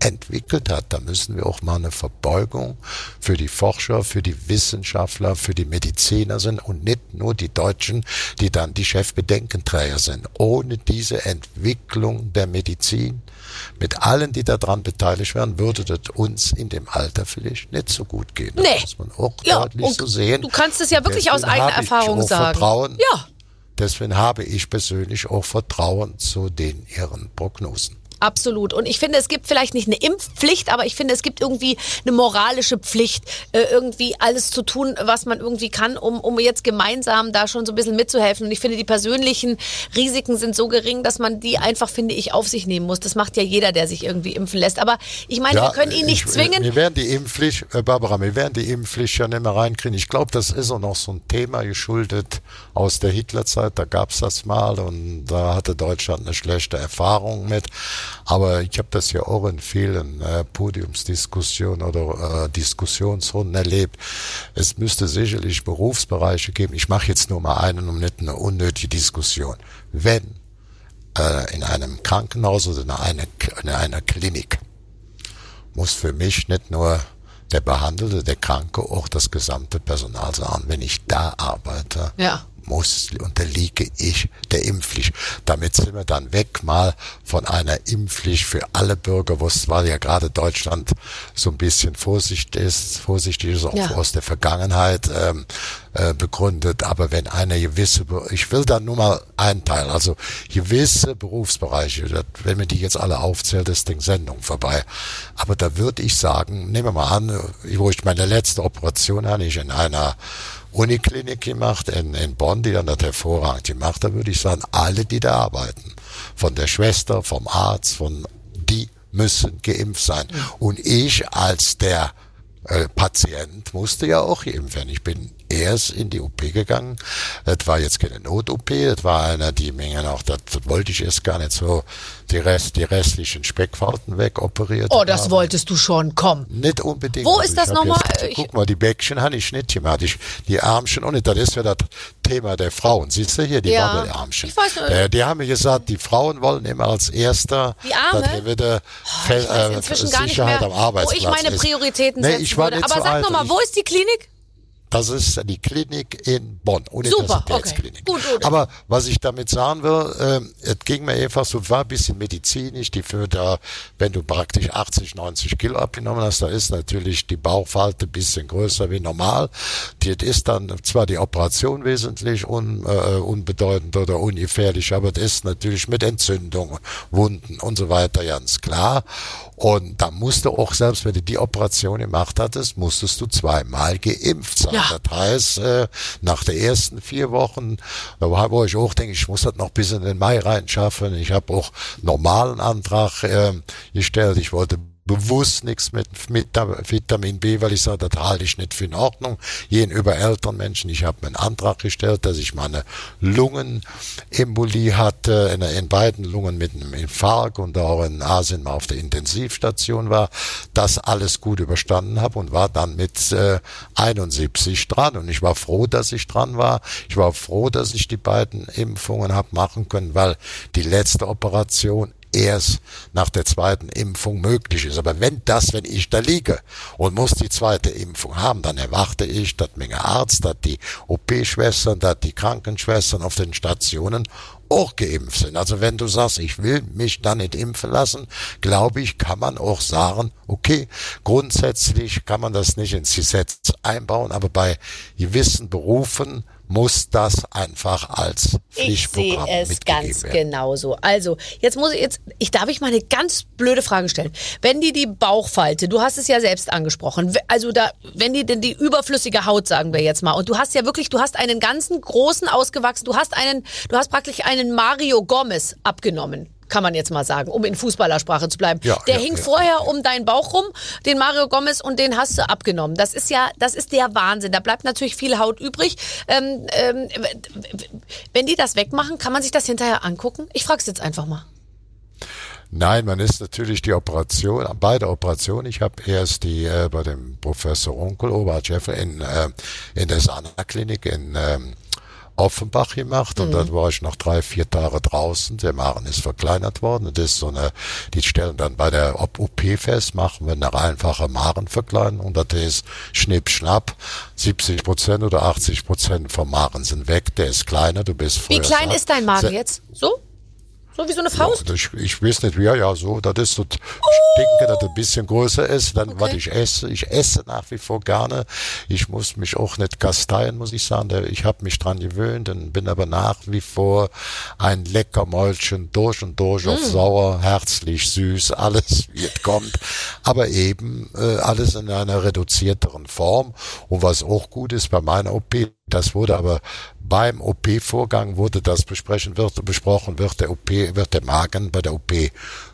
entwickelt hat, da müssen wir auch mal eine Verbeugung für die Forscher, für die Wissenschaftler, für die Mediziner sind und nicht nur die Deutschen, die dann die Chefbedenkenträger sind. Ohne diese Entwicklung der Medizin, mit allen, die daran beteiligt werden, würde das uns in dem Alter vielleicht nicht so gut gehen. Das Nee. muss man auch Ja, deutlich so sehen. du kannst es ja wirklich aus eigener Erfahrung sagen. Vertrauen, Ja. Deswegen habe ich persönlich auch Vertrauen zu den ihren Prognosen. Absolut. Und ich finde, es gibt vielleicht nicht eine Impfpflicht, aber ich finde, es gibt irgendwie eine moralische Pflicht, äh, irgendwie alles zu tun, was man irgendwie kann, um, um jetzt gemeinsam da schon so ein bisschen mitzuhelfen. Und ich finde, die persönlichen Risiken sind so gering, dass man die einfach, finde ich, auf sich nehmen muss. Das macht ja jeder, der sich irgendwie impfen lässt. Aber ich meine, wir können ihn nicht ich, zwingen. Wir werden die Impfpflicht, äh, Barbara, wir werden die Impfpflicht ja nicht mehr reinkriegen. Ich glaube, das ist auch noch so ein Thema geschuldet aus der Hitlerzeit. Da gab's das mal und da hatte Deutschland eine schlechte Erfahrung mit. Aber ich habe das ja auch in vielen äh, Podiumsdiskussionen oder äh, Diskussionsrunden erlebt. Es müsste sicherlich Berufsbereiche geben. Ich mache jetzt nur mal einen um nicht eine unnötige Diskussion. Wenn äh, in einem Krankenhaus oder in einer, in einer Klinik muss für mich nicht nur der Behandelte, der Kranke, auch das gesamte Personal sagen. Wenn ich da arbeite, Ja. Muss, unterliege ich der Impfpflicht. Damit sind wir dann weg mal von einer Impfpflicht für alle Bürger, wo es war ja gerade Deutschland so ein bisschen vorsichtig ist, vorsichtig ist auch Ja. aus der Vergangenheit ähm, äh, begründet. Aber wenn eine gewisse, ich will da nur mal einen Teil, also gewisse Berufsbereiche, das, wenn man die jetzt alle aufzählt, ist die Sendung vorbei. Aber da würde ich sagen, nehmen wir mal an, wo ich meine letzte Operation hatte, ich in einer Uniklinik gemacht in, in Bonn, die dann das hervorragend gemacht. Da würde ich sagen, alle, die da arbeiten, von der Schwester, vom Arzt, von die müssen geimpft sein. Und ich als der äh, Patient musste ja auch geimpft werden. Ich bin erst in die OP gegangen. Das war jetzt keine Not-OP, das war einer, die Menge noch, das wollte ich erst gar nicht so, die, Rest, die restlichen Speckfalten wegoperiert. Oh, das haben. wolltest du schon. Komm. Nicht unbedingt. Wo Also ist das nochmal? Guck mal, die Bäckchen habe ich nicht gemacht. Ich, die Ärmchen auch nicht. Das ist ja das Thema der Frauen. Siehst du hier die Ja. Wabbelarmchen? Ich weiß, äh, die haben mir gesagt, die Frauen wollen immer als erster, Die Arme? dass hier wieder weiß äh, nicht Sicherheit mehr, am wo Arbeitsplatz ich meine ist. Prioritäten Nee, setzen ich war würde. nicht Aber sag nochmal, wo ist die Klinik? Das ist die Klinik in Bonn, okay. Universitätsklinik. Gut, gut. Aber was ich damit sagen will, ähm, es ging mir einfach so, war ein bisschen medizinisch, die für da, wenn du praktisch 80, 90 Kilo abgenommen hast, da ist natürlich die Bauchfalte ein bisschen größer wie normal. Das ist dann zwar die Operation wesentlich un, äh, unbedeutend oder ungefährlich, aber das ist natürlich mit Entzündung, Wunden und so weiter ganz klar. Und da musst du auch, selbst wenn du die Operation gemacht hattest, musstest du zweimal geimpft sein. Ja. Das heißt, äh, nach den ersten vier Wochen, da war- wo ich auch denke, ich muss das noch bis in den Mai reinschaffen. Ich habe auch normalen Antrag äh, gestellt. Ich wollte bewusst nichts mit, mit Vitamin B, weil ich sage, das halte ich nicht für in Ordnung. Gegenüber älteren Menschen, ich habe einen Antrag gestellt, dass ich meine Lungenembolie hatte, in, in beiden Lungen mit einem Infarkt und auch in Asien mal auf der Intensivstation war, das alles gut überstanden habe und war dann mit äh, 71 dran. Und ich war froh, dass ich dran war. Ich war froh, dass ich die beiden Impfungen habe machen können, weil die letzte Operation erst nach der zweiten Impfung möglich ist. Aber wenn das, wenn ich da liege und muss die zweite Impfung haben, dann erwarte ich, dass Menge Arzt, dass die OP-Schwestern, dass die Krankenschwestern auf den Stationen auch geimpft sind. Also wenn du sagst, ich will mich da nicht impfen lassen, glaube ich, kann man auch sagen, okay, grundsätzlich kann man das nicht ins Gesetz einbauen, aber bei gewissen Berufen muss das einfach als Ich sehe Pflichtprogramm es mitgegeben ganz werden. genauso. Also, jetzt muss ich jetzt, ich darf ich mal eine ganz blöde Frage stellen. Wenn die die Bauchfalte, du hast es ja selbst angesprochen, also da, wenn die denn die überflüssige Haut, sagen wir jetzt mal, und du hast ja wirklich, du hast einen ganzen großen ausgewachsen, du hast einen, du hast praktisch einen Mario Gomez abgenommen. Kann man jetzt mal sagen, um in Fußballersprache zu bleiben. Ja, der ja, hing ja, vorher um deinen Bauch rum, den Mario Gomez, und den hast du abgenommen. Das ist ja, das ist der Wahnsinn. Da bleibt natürlich viel Haut übrig. Ähm, ähm, wenn die das wegmachen, kann man sich das hinterher angucken? Ich frage es jetzt einfach mal. Nein, man ist natürlich die Operation, beide Operationen. Ich habe erst die äh, bei dem Professor Onkel Oberhard Schäfer in, äh, in der Sana-Klinik in ähm, Offenbach gemacht und dann war ich noch drei, vier Tage draußen. Der Magen ist verkleinert worden. Und das ist so eine, die stellen dann bei der Op- fest, machen wir eine einfache Magenverkleinerung und das ist Schnipp, Schnapp. 70 Prozent oder 80 Prozent vom Magen sind weg. Der ist kleiner, du bist Wie früher klein satt. ist dein Magen Se- jetzt? So? So wie so eine Faust? ja, ich, ich weiß nicht, wie, ja, ja, so, das ist so, ich denke, dass das ein bisschen größer ist, dann, was ich esse, ich esse nach wie vor gerne, ich muss mich auch nicht gasteien, muss ich sagen, ich habe mich dran gewöhnt und bin aber nach wie vor ein Leckermäulchen durch und durch auf sauer, herzlich, süß, alles wie es kommt, aber eben äh, alles in einer reduzierteren Form. Und was auch gut ist bei meiner OP, das wurde aber beim OP-Vorgang wurde das besprechen wird, besprochen, wird der OP, wird der Magen bei der OP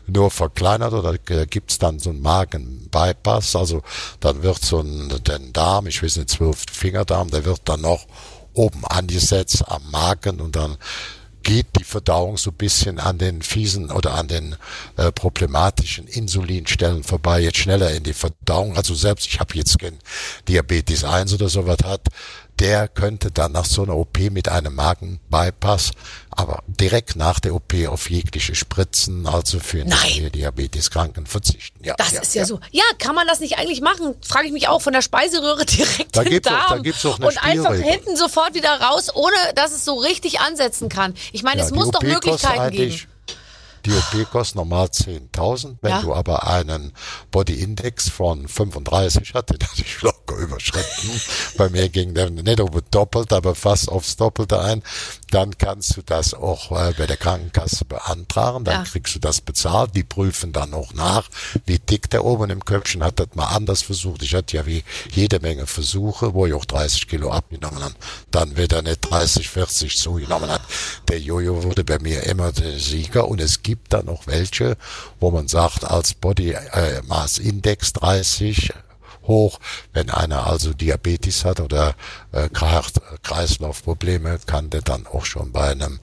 nur verkleinert oder gibt's dann so einen Magen-Bypass, also dann wird so ein, den Darm, ich weiß nicht, zwölf Fingerdarm, der wird dann noch oben angesetzt am Magen und dann geht die Verdauung so ein bisschen an den fiesen oder an den äh, problematischen Insulinstellen vorbei, jetzt schneller in die Verdauung. Also selbst, ich habe jetzt kein Diabetes 1 oder sowas hat, der könnte dann nach so einer OP mit einem Magenbypass, aber direkt nach der OP auf jegliche Spritzen, also für. Diabeteskranken verzichten. Ja, Das ist ja, so. Ja, kann man das nicht eigentlich machen? Frage ich mich auch von der Speiseröhre direkt Da in den gibt's auch- da Darm gibt's auch eine und einfach Spielregel. hinten sofort wieder raus, ohne dass es so richtig ansetzen kann. Ich meine, es die muss doch OP kostet Möglichkeiten geben. Eigentlich- Die OP kostet normal 10.000. Wenn Ja. du aber einen Body Index von 35 hatte, den hatte ich locker überschritten. Bei mir ging der nicht über doppelt, aber fast aufs Doppelte ein. Dann kannst du das auch äh, bei der Krankenkasse beantragen. Dann Ja. kriegst du das bezahlt. Die prüfen dann auch nach, wie dick der oben im Köpfchen hat das mal anders versucht. Ich hatte ja wie jede Menge Versuche, wo ich auch 30 Kilo abgenommen habe. Dann wieder nicht 30, 40 zugenommen hat. Der Jojo wurde bei mir immer der Sieger und es gibt dann noch welche, wo man sagt, als Body äh, Mass Index 30 hoch. Wenn einer also Diabetes hat oder äh, Kreislaufprobleme, kann der dann auch schon bei einem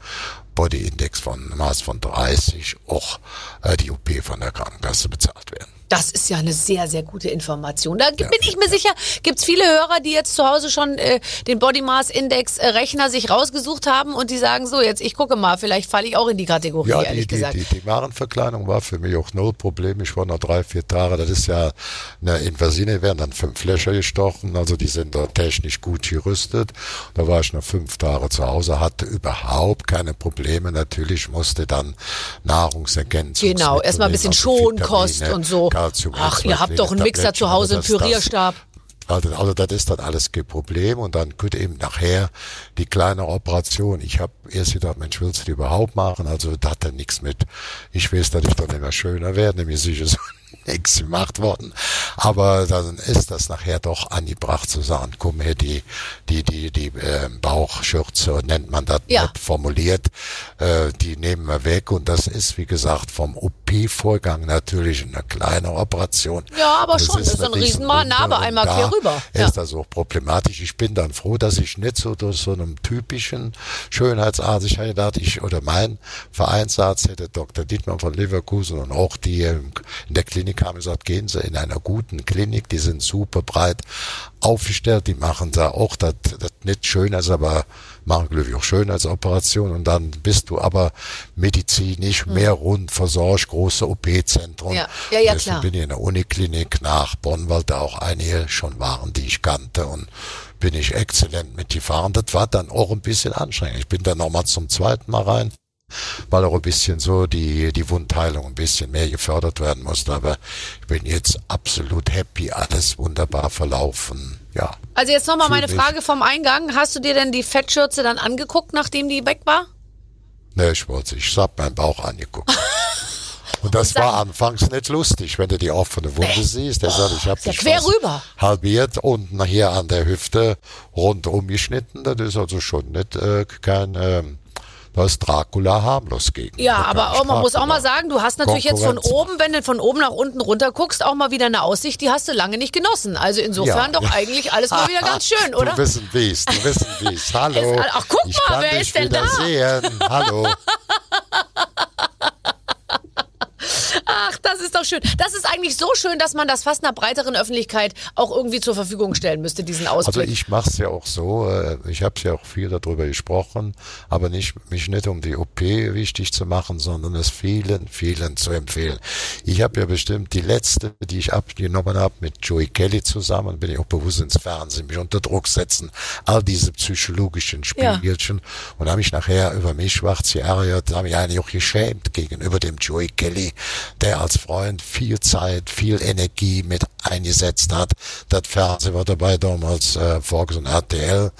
Body Index von Maß von 30 auch äh, die OP von der Krankenkasse bezahlt werden. Das ist ja eine sehr, sehr gute Information. Da bin ich mir sicher, gibt es viele Hörer, die jetzt zu Hause schon äh, den Body Mass Index äh, Rechner sich rausgesucht haben und die sagen so, jetzt ich gucke mal, vielleicht falle ich auch in die Kategorie, Ja, ehrlich die, gesagt. die, die, die Magenverkleidung war für mich auch null Problem. Ich war noch drei, vier Tage. Das ist ja eine Invasine, werden dann fünf Löcher gestochen. Also die sind da technisch gut gerüstet. Da war ich noch fünf Tage zu Hause, hatte überhaupt keine Probleme. Natürlich musste dann Nahrungsergänzung. Genau, erstmal ein bisschen Schonkost und so. Calcium, Ach, ihr habt doch einen Mixer zu Hause, einen Pürierstab. Also, also das ist dann alles kein Problem und dann könnte eben nachher die kleine Operation. Ich habe erst gedacht, Mensch, willst du die überhaupt machen? Also da hat er nichts mit. Ich weiß, dass ich dann immer schöner werde, nämlich sicher so nichts gemacht worden. Aber dann ist das nachher doch angebracht zu sagen, komm her, die, die, die, die äh, Bauchschürze, nennt man das Ja. nicht formuliert, äh, die nehmen wir weg und das ist, wie gesagt, vom OP-Vorgang natürlich eine kleine Operation. Ja, aber schon, das ist eine ein Riesenmal- Riesenwunde Narbe und einmal da quer rüber. Ja. Ist das auch problematisch. Ich bin dann froh, dass ich nicht so durch so einem typischen Schönheitsarzt, ich hätte gedacht, ich, oder mein Vereinsarzt hätte Dr. Dietmar von Leverkusen und auch die in der Klinik haben gesagt, gehen Sie in einer guten Klinik, die sind super breit aufgestellt, die machen da auch das, das nicht schön, also aber machen glücklich auch Schönheitsoperation und dann bist du aber medizinisch mehr rund versorgt, große OP-Zentren. Hm. Ja. Ja, ja, Deswegen klar. bin ich in der Uniklinik nach Bonn, weil da auch einige schon waren, die ich kannte und bin ich exzellent mitgefahren. Das war dann auch ein bisschen anstrengend. Ich bin dann nochmal zum zweiten Mal rein, weil auch ein bisschen so die, die Wundheilung ein bisschen mehr gefördert werden musste. Aber ich bin jetzt absolut happy, alles wunderbar verlaufen. Ja. Also jetzt nochmal meine mich. Frage vom Eingang. Hast du dir denn die Fettschürze dann angeguckt, nachdem die weg war? Ne, ich wollte, ich hab meinen Bauch angeguckt. Und das war anfangs nicht lustig, wenn du die offene Wunde siehst. Der sagt, ich habe ja quer rüber. halbiert und nachher an der Hüfte rundum geschnitten. Das ist also schon nicht äh, kein, ähm, da ist Dracula harmlos gegen. Ja, aber auch, man muss auch mal sagen, du hast natürlich jetzt von oben, wenn du von oben nach unten runter guckst, auch mal wieder eine Aussicht, die hast du lange nicht genossen. Also insofern Ja. doch eigentlich alles mal wieder ganz schön, oder? Du wissen wie's, du wissen wie's. Hallo. Ach, guck ich mal, wer ist denn da? sehen. Hallo. Ach, das ist doch schön. Das ist eigentlich so schön, dass man das fast einer breiteren Öffentlichkeit auch irgendwie zur Verfügung stellen müsste, diesen Also Ausblick. ich mache es ja auch so, äh, ich habe ja auch viel darüber gesprochen, aber nicht mich nicht um die OP wichtig zu machen, sondern es vielen, vielen zu empfehlen. Ich habe ja bestimmt die letzte, die ich abgenommen habe mit Joey Kelly zusammen, bin ich auch bewusst ins Fernsehen, mich unter Druck setzen, all diese psychologischen Ja. Spielchen und habe mich nachher über mich schwarz geärgert, habe mich eigentlich auch geschämt gegenüber dem Joey Kelly, der als Freund viel Zeit, viel Energie mit eingesetzt hat. Das Fernsehen war dabei damals äh, Fox und RTL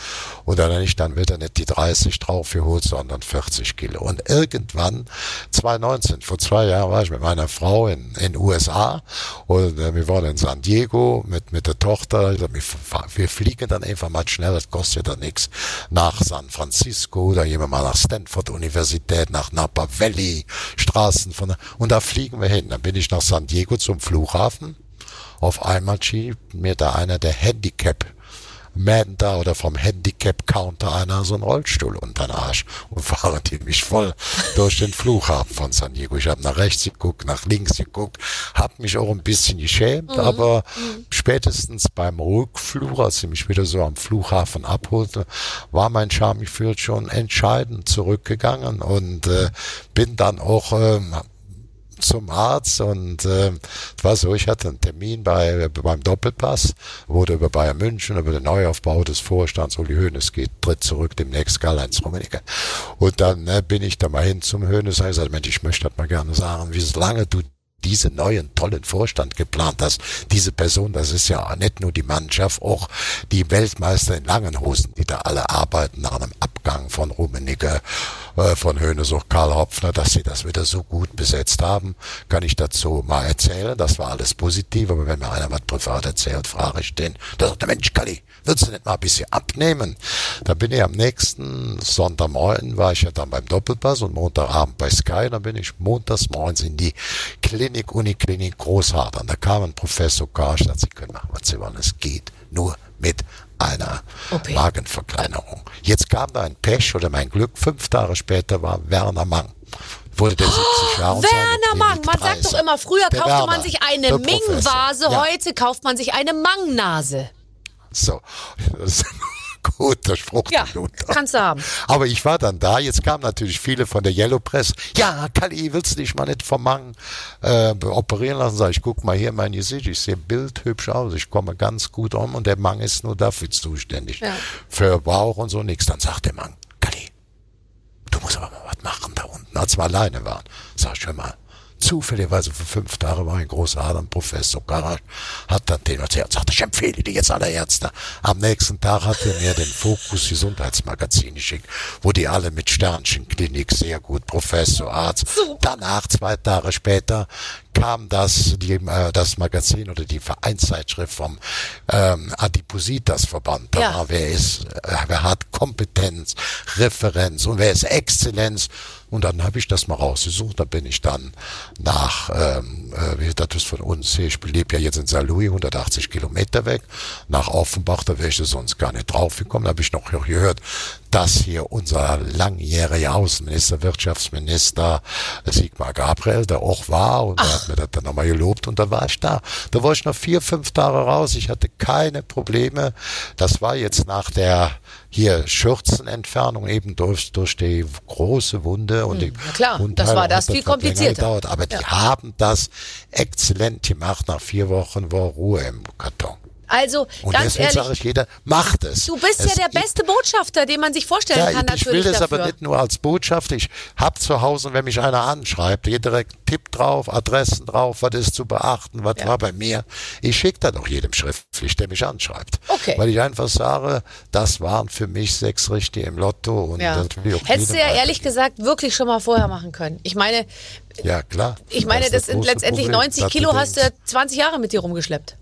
und dann nicht, dann wird er nicht die 30 draufgeholt, sondern 40 Kilo. Und irgendwann, 2019, vor zwei Jahren war ich mit meiner Frau in in USA und äh, wir waren in San Diego mit mit der Tochter. Sag, wir, fa- wir fliegen dann einfach mal schnell, das kostet dann nichts, nach San Francisco, da gehen wir mal nach Stanford Universität, nach Napa Valley, Straßen von und da fliegen wir hin. Dann bin ich nach San Diego zum Flughafen. Auf einmal schiebt mir da einer der Handicap Man da oder vom Handicap-Counter einer so einen Rollstuhl unter den Arsch und fahren die mich voll durch den Flughafen von San Diego. Ich habe nach rechts geguckt, nach links geguckt, habe mich auch ein bisschen geschämt, aber spätestens beim Rückflug, als sie mich wieder so am Flughafen abholte, war mein Charmegefühl schon entscheidend zurückgegangen und äh, bin dann auch ähm, zum Arzt und äh, war so, ich hatte einen Termin bei beim Doppelpass, wurde über Bayern München, über den Neuaufbau des Vorstands, Uli Hoeneß geht, tritt zurück demnächst Karl-Heinz Rummenigge. Und dann äh, bin ich da mal hin zum Hoeneß und gesagt, Mensch, ich möchte das mal gerne sagen, wie lange du diese neuen tollen Vorstand geplant hast. Diese Person, das ist ja nicht nur die Mannschaft, auch die Weltmeister in langen Hosen, die da alle arbeiten nach einem Abgang von Rummenigge, äh, von Höhnes, auch Karl Hopfner, dass sie das wieder so gut besetzt haben, kann ich dazu mal erzählen. Das war alles positiv, aber wenn mir einer was privat erzählt, frage ich den. Da sagt der Mensch, Kalli, würdest du nicht mal ein bisschen abnehmen? Da bin ich am nächsten Sonntagmorgen, war ich ja dann beim Doppelpass und Montagabend bei Sky, dann bin ich montags morgens in die Klinik, Uniklinik Großhadern. Da kam ein Professor Karsch, sagt, Sie können machen, was Sie wollen, es geht nur mit einer OP. Magenverkleinerung. Jetzt kam da ein Pech oder mein Glück, fünf Tage später war Werner Mang. Wurde der 70 Jahre und seine Werner Mang, man sagt doch immer, früher Der kaufte man Werner, sich eine. Ming-Vase, Ja. heute kauft man sich eine Mang-Nase. So, das guter Spruch. Ja, Luther. kannst du haben. Aber ich war dann da, jetzt kamen natürlich viele von der Yellow Press. Ja, Kali, willst du dich mal nicht vom Mang äh, operieren lassen? Sag ich, guck mal hier mein Gesicht, ich sehe bildhübsch aus, ich komme ganz gut um und der Mang ist nur dafür zuständig. Ja. Für Bauch und so nichts. Dann sagt der Mang, Kali, du musst aber mal was machen da unten, als wir alleine waren. Sag ich, hör mal, zufälligerweise für fünf Tage war ein großer Adam, Professor Garage, hat dann den erzählt, sagt, ich empfehle dir jetzt alle Ärzte. Am nächsten Tag hat er mir den Fokus Gesundheitsmagazin geschickt, wo die alle mit Sternchen, Klinik, sehr gut, Professor, Arzt. Danach, zwei Tage später, kam das, die, äh, das Magazin oder die Vereinszeitschrift vom ähm, Adipositas-Verband. Da Ja. war, wer ist, äh, wer hat Kompetenz, Referenz und wer ist Exzellenz. Und dann habe ich das mal rausgesucht. Da bin ich dann nach, ähm, äh, das ist von uns hier, ich lebe ja jetzt in St. Louis, 180 Kilometer weg, nach Offenbach, da wäre ich sonst gar nicht drauf gekommen. Da habe ich noch gehört, dass hier unser langjähriger Außenminister, Wirtschaftsminister Sigmar Gabriel da auch war und er hat mir das dann nochmal gelobt und da war ich da. Da war ich noch vier, fünf Tage raus. Ich hatte keine Probleme. Das war jetzt nach der hier Schürzenentfernung eben durch, durch die große Wunde und die na klar, Wundheilung das war das viel komplizierter. Gedauert, aber die haben das exzellent gemacht. Nach vier Wochen war Ruhe im Karton. Also, Und ganz deswegen sage ich jeder, macht es. du bist ja Es der gibt- beste Botschafter, den man sich vorstellen ja, kann, ich will das dafür. aber nicht nur als Botschaft. Ich hab zu Hause, wenn mich einer anschreibt, hier direkt Tipp drauf, Adressen drauf, was ist zu beachten, was Ja. war bei mir. Ich schicke dann auch jedem schriftlich, der mich anschreibt. Okay. Weil ich einfach sage, das waren für mich sechs Richtige im Lotto. Und Ja. das Hättest du ja ehrlich gesagt wirklich schon mal vorher machen können. Ich meine, Ja, klar. ich meine, ist das sind letztendlich Problem, 90 dass du Kilo, hast du denkst, 20 Jahre mit dir rumgeschleppt.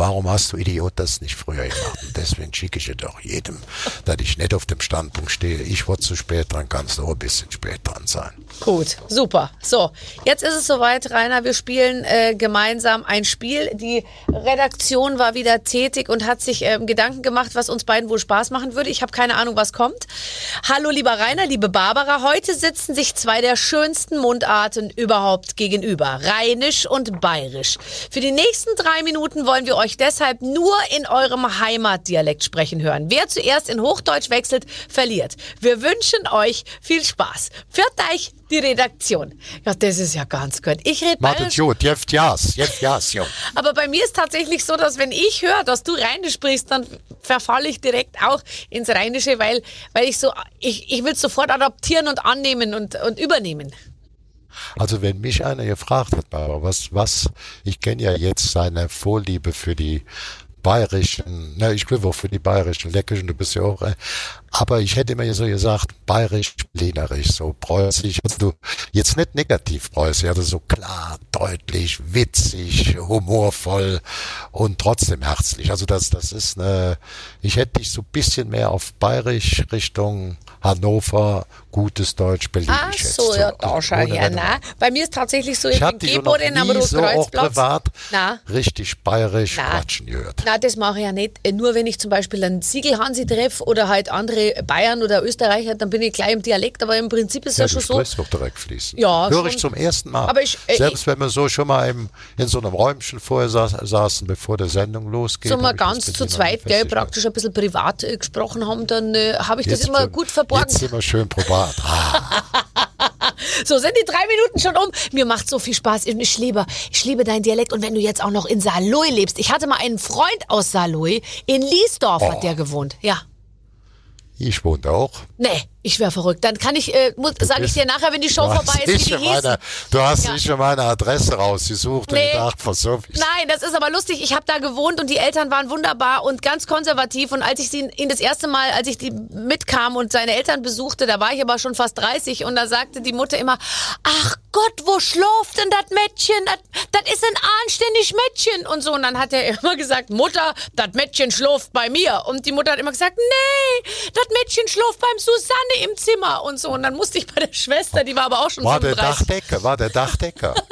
Warum hast du Idiot das nicht früher gemacht? Und deswegen schicke ich es doch jedem, dass ich nicht auf dem Standpunkt stehe. Ich wurde zu spät dran, kannst du auch ein bisschen spät dran sein. Gut, super. So, jetzt ist es soweit, Rainer. Wir spielen äh, gemeinsam ein Spiel. Die Redaktion war wieder tätig und hat sich ähm, Gedanken gemacht, was uns beiden wohl Spaß machen würde. Ich habe keine Ahnung, was kommt. Hallo, lieber Rainer, liebe Barbara. Heute sitzen sich zwei der schönsten Mundarten überhaupt gegenüber. Rheinisch und Bayerisch. Für die nächsten drei Minuten wollen wir euch deshalb nur in eurem Heimatdialekt sprechen hören. Wer zuerst in Hochdeutsch wechselt, verliert. Wir wünschen euch viel Spaß. Führt euch die Redaktion. Ja, das ist ja ganz gut. Ich rede bayerisch, gut, jetzt jas, jetzt jas, Jung. aber bei mir ist tatsächlich so, dass wenn ich höre, dass du Rheinisch sprichst, dann verfalle ich direkt auch ins Rheinische, weil, weil ich so, ich, ich will es sofort adaptieren und annehmen und, und übernehmen. Also wenn mich einer gefragt hat, was, was, ich kenne ja jetzt seine Vorliebe für die bayerischen, ne, ich glaube auch für die bayerischen Leckischen, du bist ja auch, äh, aber ich hätte immer so gesagt, bayerisch, lenerisch, so preußisch, also du, jetzt nicht negativ preußisch, also so klar, deutlich, witzig, humorvoll und trotzdem herzlich. Also das, das ist eine, ich hätte dich so ein bisschen mehr auf bayerisch Richtung Hannover, gutes Deutsch, Berlin Ach so, ja, da Also schau her. Na, bei mir ist tatsächlich so, ich ich habe bin geboren am nie so auch Rotkreuzplatz. privat richtig bayerisch Na. quatschen gehört. Na, das mache ich ja nicht. Äh, Nur wenn ich zum Beispiel einen Siegelhansi treffe oder halt andere Bayern oder Österreicher, dann bin ich gleich im Dialekt. Aber im Prinzip ist Ja, ja, du schon so. doch direkt fließend. Ja, Höre ich zum ersten Mal. Aber ich- äh, Selbst wenn wir so schon mal im, in so einem Räumchen vorher saß, saßen, bevor der Sendung losgeht. So mal das ganz zu zweit, gell, praktisch ein bisschen privat äh, gesprochen haben, dann äh, habe ich das Jetzt immer sind- gut verborgen. Jetzt wir schön privat. Ah, So, sind die drei Minuten schon um. Mir macht so viel Spaß. Ich liebe, ich liebe deinen Dialekt. Und wenn du jetzt auch noch in Saarlouis lebst. Ich hatte mal einen Freund aus Saarlouis. In Liesdorf Oh. hat der gewohnt. Ja. ich wohne da auch. Nee, ich wäre verrückt. Dann kann ich, äh, sage ich dir nachher, wenn die Show vorbei ist, wie die meine, du hast Ja. nicht schon meine Adresse rausgesucht Nee. und gedacht, was soll ich? Nein, das ist aber lustig. Ich habe da gewohnt und die Eltern waren wunderbar und ganz konservativ. Und als ich sie, ihn das erste Mal, als ich die mitkam und seine Eltern besuchte, da war ich aber schon fast 30 und da sagte die Mutter immer, ach Gott, wo schläft denn das Mädchen? Das, da das ist ein anständig Mädchen und so. Und dann hat er immer gesagt, Mutter, das Mädchen schläft bei mir. Und die Mutter hat immer gesagt, nee, das Mädchen schläft beim Susanne im Zimmer und so. Und dann musste ich bei der Schwester, die war aber auch schon War der 35. Dachdecker, war der Dachdecker.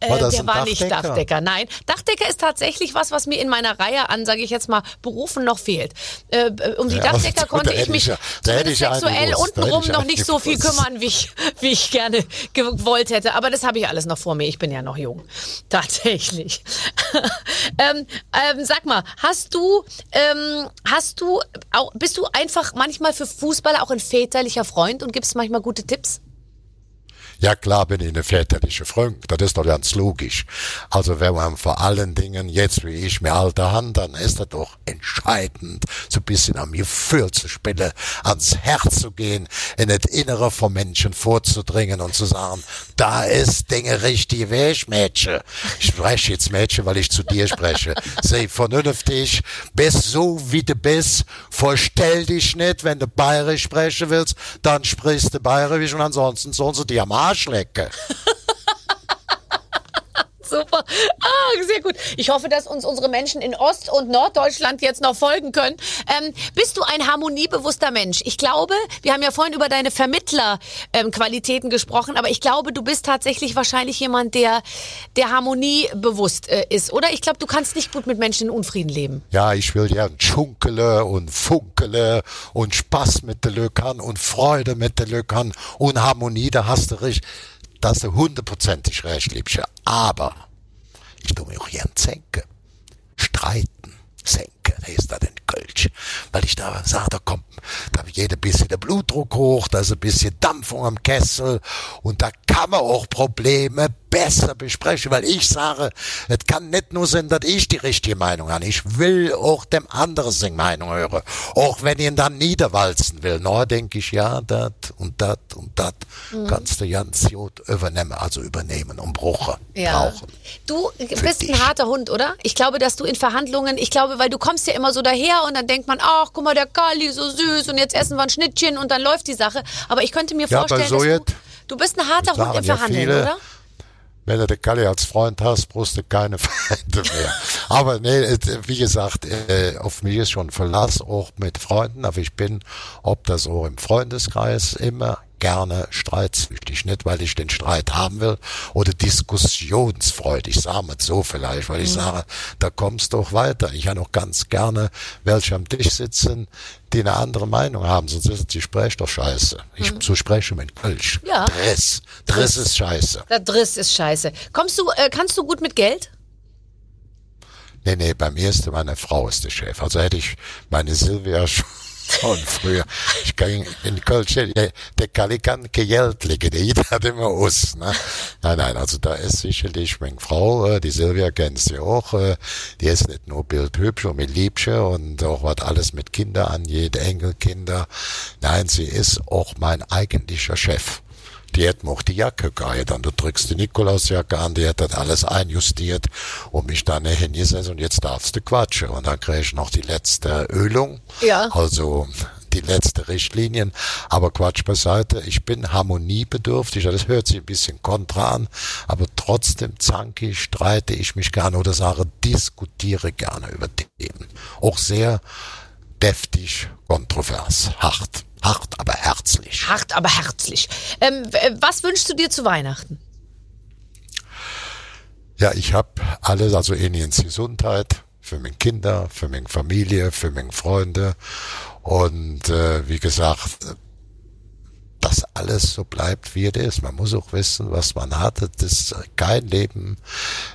Äh, War das der war nicht Dachdecker? Dachdecker, nein. Dachdecker ist tatsächlich was, was mir in meiner Reihe an, sage ich jetzt mal, Berufen noch fehlt. Äh, um die Ja, Dachdecker da konnte ich mich ich ja- sexuell untenrum noch nicht so viel kümmern, wie ich, wie ich gerne gewollt hätte. Aber das habe ich alles noch vor mir. Ich bin ja noch jung. Tatsächlich. ähm, ähm, sag mal, hast du, ähm, hast du, auch, bist du einfach manchmal für Fußballer auch ein väterlicher Freund und gibst manchmal gute Tipps? Ja klar bin ich eine väterliche Freund, das ist doch ganz logisch. Also wenn man vor allen Dingen jetzt wie ich mir alter Hand, dann ist das doch entscheidend, so ein bisschen am Gefühl zu spielen, ans Herz zu gehen, in das Innere vom Menschen vorzudringen und zu sagen, da ist Dinge richtig Weg, Mädchen. Ich spreche jetzt Mädchen, weil ich zu dir spreche. Sei vernünftig, bist so wie du bist, verstell dich nicht, wenn du bayerisch sprechen willst, dann sprichst du bayerisch und ansonsten sollen sie dir am Arsch lecken. Super. Ah, sehr gut. Ich hoffe, dass uns unsere Menschen in Ost- und Norddeutschland jetzt noch folgen können. Ähm, bist du ein harmoniebewusster Mensch? Ich glaube, wir haben ja vorhin über deine Vermittlerqualitäten gesprochen, aber ich glaube, du bist tatsächlich wahrscheinlich jemand, der, der harmoniebewusst äh, ist, oder? Ich glaube, du kannst nicht gut mit Menschen in Unfrieden leben. Ja, ich will ja schunkele und funkele und Spaß mit der Löckern und Freude mit der Löckern und Harmonie, da hast du recht, da hast du hundertprozentig recht, Liebchen. Aber ich tu mir auch gern zenke. Streiten, senke, das in Kölsch. Weil ich da sage, da kommt, da ein bisschen der Blutdruck hoch, da ist ein bisschen Dampfung am Kessel und da kann man auch Probleme besser besprechen, weil ich sage, es kann nicht nur sein, dass ich die richtige Meinung habe. Ich will auch dem anderen seine Meinung hören. Auch wenn ich ihn dann niederwalzen will. Na, denke ich, ja, dat und dat und dat kannst du ganz gut übernehmen, also übernehmen und brauchen, brauchen. Du bist ein harter Hund, oder? Ich glaube, dass du in Verhandlungen, ich glaube, weil du kommst ja immer so daher und dann denkt man, ach, guck mal, der Kali, so süß und jetzt essen wir ein Schnittchen und dann läuft die Sache. Aber ich könnte mir Ja, vorstellen, so du, du bist ein harter Hund im ja Verhandeln, viele, oder? Wenn du den Kalli als Freund hast, brauchst du keine Feinde mehr. Aber nee, wie gesagt, äh, auf mich ist schon Verlass, auch mit Freunden. Aber ich bin, ob das auch im Freundeskreis, immer gerne streitsüchtig. Nicht, weil ich den Streit haben will oder diskussionsfreudig, sagen wir es so vielleicht, weil ich sage, da kommst du auch weiter. Ich habe auch ganz gerne welche am Tisch sitzen, die eine andere Meinung haben, sonst ist das Gespräch doch scheiße. Ich, so spreche mit Kölsch. Ja. Driss. Driss ist scheiße. Der Driss ist scheiße. Kommst du, äh, kannst du gut mit Geld? Nee, nee, bei mir ist meine Frau ist der Chef. Also hätte ich meine Silvia schon schon früher. Ich kann in Köln, der, der Kalli kann Geld legen, der jeder hat immer aus. Ne? Nein, nein, also da ist sicherlich meine Frau, äh, die Silvia kennst sie auch, äh, die ist nicht nur bildhübsch und mit Liebchen und auch was alles mit Kinder angeht, Enkelkinder. Nein, sie ist auch mein eigentlicher Chef. Die hat mir auch die Jacke gehalten. Dann du drückst die Nikolausjacke an, die hat das alles einjustiert und mich dann hingesetzt und jetzt darfst du quatschen. Und dann krieg ich noch die letzte Ölung. Ja. Also die letzte Richtlinien. Aber Quatsch beiseite. Ich bin harmoniebedürftig. Das hört sich ein bisschen kontra an. Aber trotzdem zanke ich, streite ich mich gerne oder sage, diskutiere gerne über Themen. Auch sehr deftig, kontrovers, hart. Hart, aber herzlich. Hart, aber herzlich. Ähm, w- was wünschst du dir zu Weihnachten? Ja, ich habe alles, also Eniens Gesundheit für meine Kinder, für meine Familie, für meine Freunde und äh, wie gesagt, äh, dass alles so bleibt, wie es ist. Man muss auch wissen, was man hat. Das ist äh, kein Leben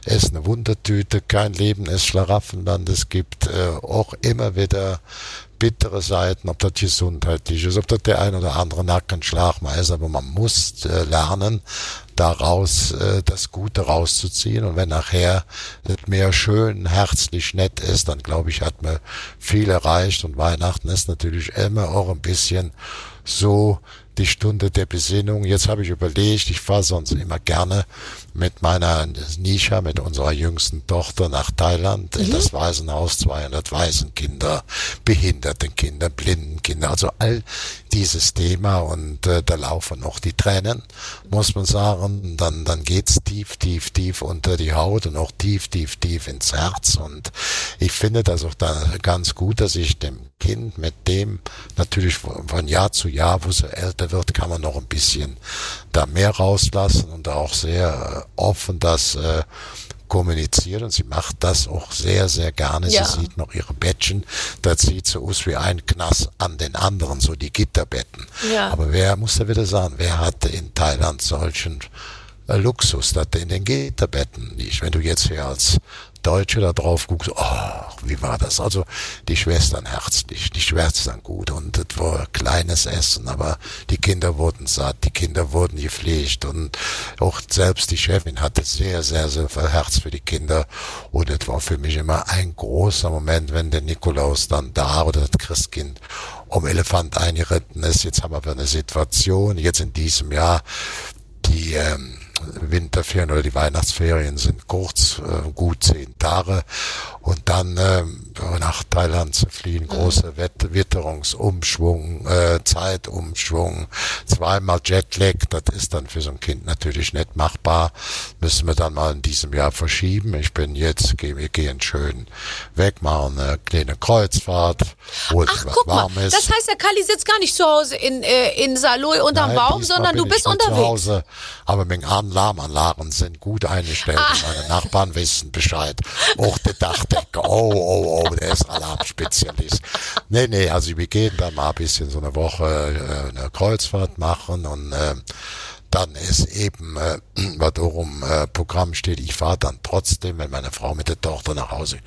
ist eine Wundertüte, kein Leben ist Schlaraffenland. Es gibt äh, auch immer wieder bittere Seiten, ob das gesundheitlich ist, ob das der ein oder andere Nackenschlag mal ist, aber man muss äh, lernen, daraus äh, das Gute rauszuziehen. Und wenn nachher es mehr schön, herzlich, nett ist, dann glaube ich, hat man viel erreicht. Und Weihnachten ist natürlich immer auch ein bisschen so die Stunde der Besinnung. Jetzt habe ich überlegt, ich fahre sonst immer gerne mit meiner Nisha, mit unserer jüngsten Tochter nach Thailand in Mhm. das Waisenhaus, 200 Waisenkinder, Behindertenkinder, Blindenkinder, also all dieses Thema und äh, da laufen noch die Tränen, muss man sagen. Dann, dann geht's tief, tief, tief unter die Haut und auch tief, tief, tief ins Herz und ich finde das auch da ganz gut, dass ich dem Kind mit dem natürlich von von Jahr zu Jahr, wo es älter wird, kann man noch ein bisschen da mehr rauslassen und auch sehr äh, offen das äh, kommunizieren. Sie macht das auch sehr, sehr gerne. Ja. Sie sieht noch ihre Bettchen. Das sieht so aus wie ein Knast an den anderen, so die Gitterbetten. Ja. Aber wer, muss da wieder sagen, wer hatte in Thailand solchen äh, Luxus, dass in den Gitterbetten nicht. Wenn du jetzt hier als Deutsche da drauf guckst, oh, wie war das? Also die Schwestern herzlich, die Schwestern gut und es war kleines Essen, aber die Kinder wurden satt, die Kinder wurden gepflegt und auch selbst die Chefin hatte sehr, sehr, sehr viel Herz für die Kinder und es war für mich immer ein großer Moment, wenn der Nikolaus dann da oder das Christkind um Elefant eingeritten ist. Jetzt haben wir eine Situation, jetzt in diesem Jahr, die ähm, Winterferien oder die Weihnachtsferien sind kurz, äh, gut zehn Tage und dann ähm, nach Thailand zu fliehen, große Wett Witterungsumschwung, äh, Zeitumschwung, zweimal Jetlag, das ist dann für so ein Kind natürlich nicht machbar, müssen wir dann mal in diesem Jahr verschieben. Ich bin jetzt, geh- wir gehen schön weg, machen eine kleine Kreuzfahrt, wo es Ach, was guck mal, warm ist. das heißt, der Kali sitzt gar nicht zu Hause in, äh, in Saloy unterm Nein, Baum, sondern du bist nicht Zu unterwegs. Hause, aber meine Alarmanlagen sind gut eingestellt. Ah. Meine Nachbarn wissen Bescheid. Auch der Dachdecker. Oh, oh, oh, der ist Alarmspezialist. Nee, nee, also wir gehen da mal ein bisschen so eine Woche äh, eine Kreuzfahrt machen und äh, dann ist eben, äh, was auch im äh, Programm steht, ich fahre dann trotzdem, wenn meine Frau mit der Tochter nach Hause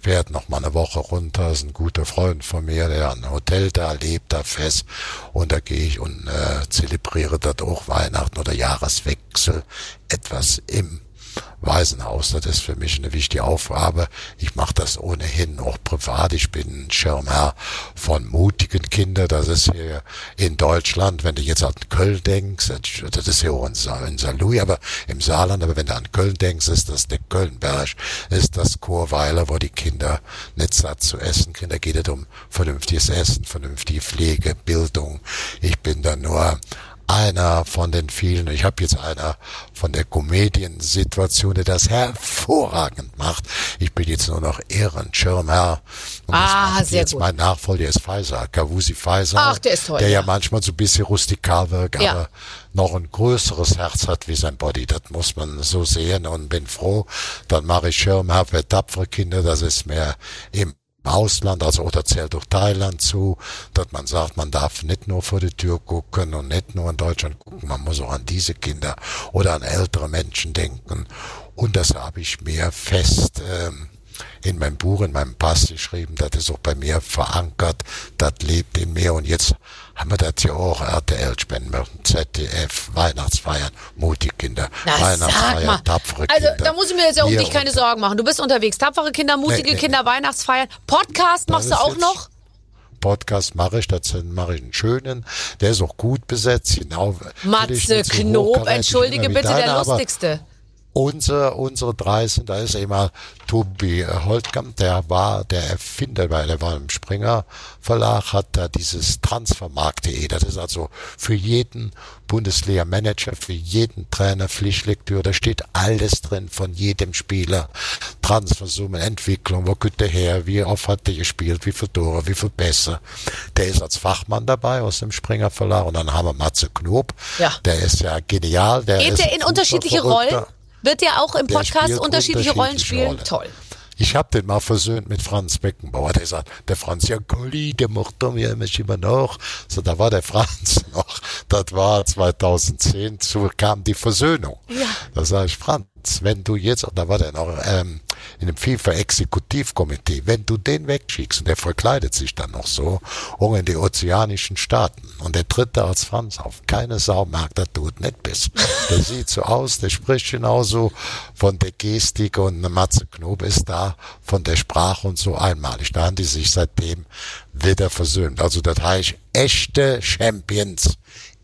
fährt, noch mal eine Woche runter. ist ein guter Freund von mir, der ein Hotel da lebt, da fest. Und da gehe ich und äh, zelebriere dort auch Weihnachten oder Jahreswechsel etwas im Waisenhaus. Das ist für mich eine wichtige Aufgabe. Ich mache das ohnehin auch privat. Ich bin Schirmherr von mutigen Kindern. Das ist hier in Deutschland, wenn du jetzt an Köln denkst, das ist hier auch in, Sa in Saarlouis, aber im Saarland, aber wenn du an Köln denkst, ist das der Kölnberg, ist das Chorweiler, wo die Kinder nicht satt zu essen kriegen. Da geht es um vernünftiges Essen, vernünftige Pflege, Bildung. Ich bin da nur einer von den vielen, ich habe jetzt einer von der Komediensituation, der das hervorragend macht. Ich bin jetzt nur noch Ehrenschirmherr. Und Ah, sehr jetzt gut. mein Nachfolger, der ist Pfizer, Kavusi Pfizer. Ach, der ist toll, Der ja, ja. manchmal so ein bisschen rustikal wirkt, Ja. aber noch ein größeres Herz hat wie sein Body. Das muss man so sehen und bin froh. Dann mache ich Schirmherr für tapfere Kinder. Das ist mehr im Ausland, also oder zählt durch Thailand zu, dass man sagt, man darf nicht nur vor die Tür gucken und nicht nur in Deutschland gucken, man muss auch an diese Kinder oder an ältere Menschen denken. Und das habe ich mir fest ähm, in meinem Buch, in meinem Pass geschrieben, das ist auch bei mir verankert, das lebt in mir und jetzt haben wir das ja auch, RTL spenden wir, ZDF, Weihnachtsfeiern, mutige Kinder, Na. Weihnachtsfeiern, tapfere Also, Kinder. da muss ich mir jetzt auch um dich keine Sorgen machen. Du bist unterwegs. Tapfere Kinder, mutige Nee, nee, Kinder, Weihnachtsfeiern. Podcast machst du auch noch? Podcast mache ich, das mache ich einen schönen, der ist auch gut besetzt, genau. Matze Knob, entschuldige bitte, der lustigste. Unsere, unsere drei sind, da ist immer Tobi Holtkamp, der war der Erfinder, weil er war im Springer Verlag, hat da dieses Transfermarkt.de, das ist also für jeden Bundesliga-Manager, für jeden Trainer Pflichtlektüre, da steht alles drin von jedem Spieler. Transfersummen, Entwicklung, wo kommt der her, wie oft hat der gespielt, wie viele Tore, wie viel Pässe. Der ist als Fachmann dabei aus dem Springer Verlag und dann haben wir Matze Knob, Ja. der ist ja genial. Der Geht der in unterschiedliche. Rollen? Wird der auch im Podcast spielt unterschiedliche Rollen unterschiedliche spielen? Rollen. Toll. Ich hab den mal versöhnt mit Franz Beckenbauer. Der sagt, der Franz, ja, Colli, der macht doch mir immer noch. So, da war der Franz noch. Das war 2010, so kam die Versöhnung. Ja. Da sage ich, Franz, wenn du jetzt, da war der noch ähm, in dem FIFA-Exekutivkomitee, wenn du den wegschickst, und der verkleidet sich dann noch so, auch in die ozeanischen Staaten, und der tritt da als Franz auf. Keine Sau mag, dass du es nicht bist. Der sieht so aus, der spricht genauso von der Gestik, und eine Matze Knob ist da von der Sprache und so einmalig. Da haben die sich seitdem wieder versöhnt. Also das heißt, echte Champions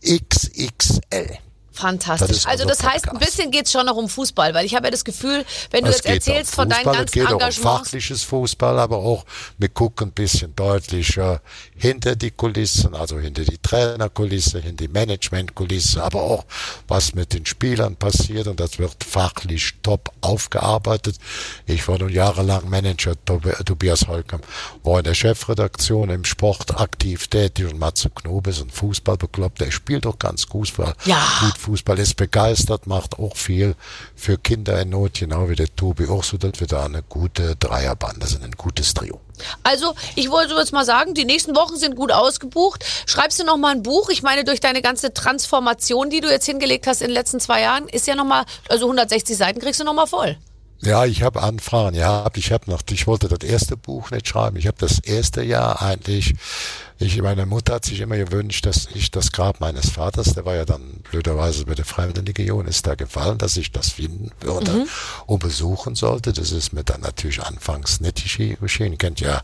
XXL. Fantastisch. Das also das heißt, ein Podcast. bisschen geht's schon noch um Fußball, weil ich habe ja das Gefühl, wenn du Es jetzt geht erzählst um von deinen Fußball, es ganzen geht auch um Engagements. fachliches Fußball, aber auch wir gucken ein bisschen deutlicher hinter die Kulissen, also hinter die Trainerkulisse, hinter die Managementkulisse, aber auch was mit den Spielern passiert und das wird fachlich top aufgearbeitet. Ich war nun jahrelang Manager, Tob- Tobias Holcomb war in der Chefredaktion im Sport aktiv tätig und Matze Knobe ist ein Fußballbekloppt, der spielt doch ganz Fußball. Ja. Gut Fußball ist begeistert, macht auch viel für Kinder in Not, genau wie der Tobi auch so, dass wir da eine gute Dreierbande sind, ein gutes Trio. Also, ich wollte jetzt mal sagen, die nächsten Wochen sind gut ausgebucht. Schreibst du noch mal ein Buch? Ich meine, durch deine ganze Transformation, die du jetzt hingelegt hast in den letzten zwei Jahren, ist ja noch mal, also 160 Seiten kriegst du noch mal voll. Ja, ich habe Anfragen, ja, ich habe noch, ich wollte das erste Buch nicht schreiben. Ich habe das erste Jahr eigentlich, ich, meine Mutter hat sich immer gewünscht, dass ich das Grab meines Vaters, der war ja dann blöderweise bei der Freiwilligen ist da gefallen, dass ich das finden würde und besuchen sollte. Das ist mir dann natürlich anfangs nicht gesche- geschehen. Ihr kennt ja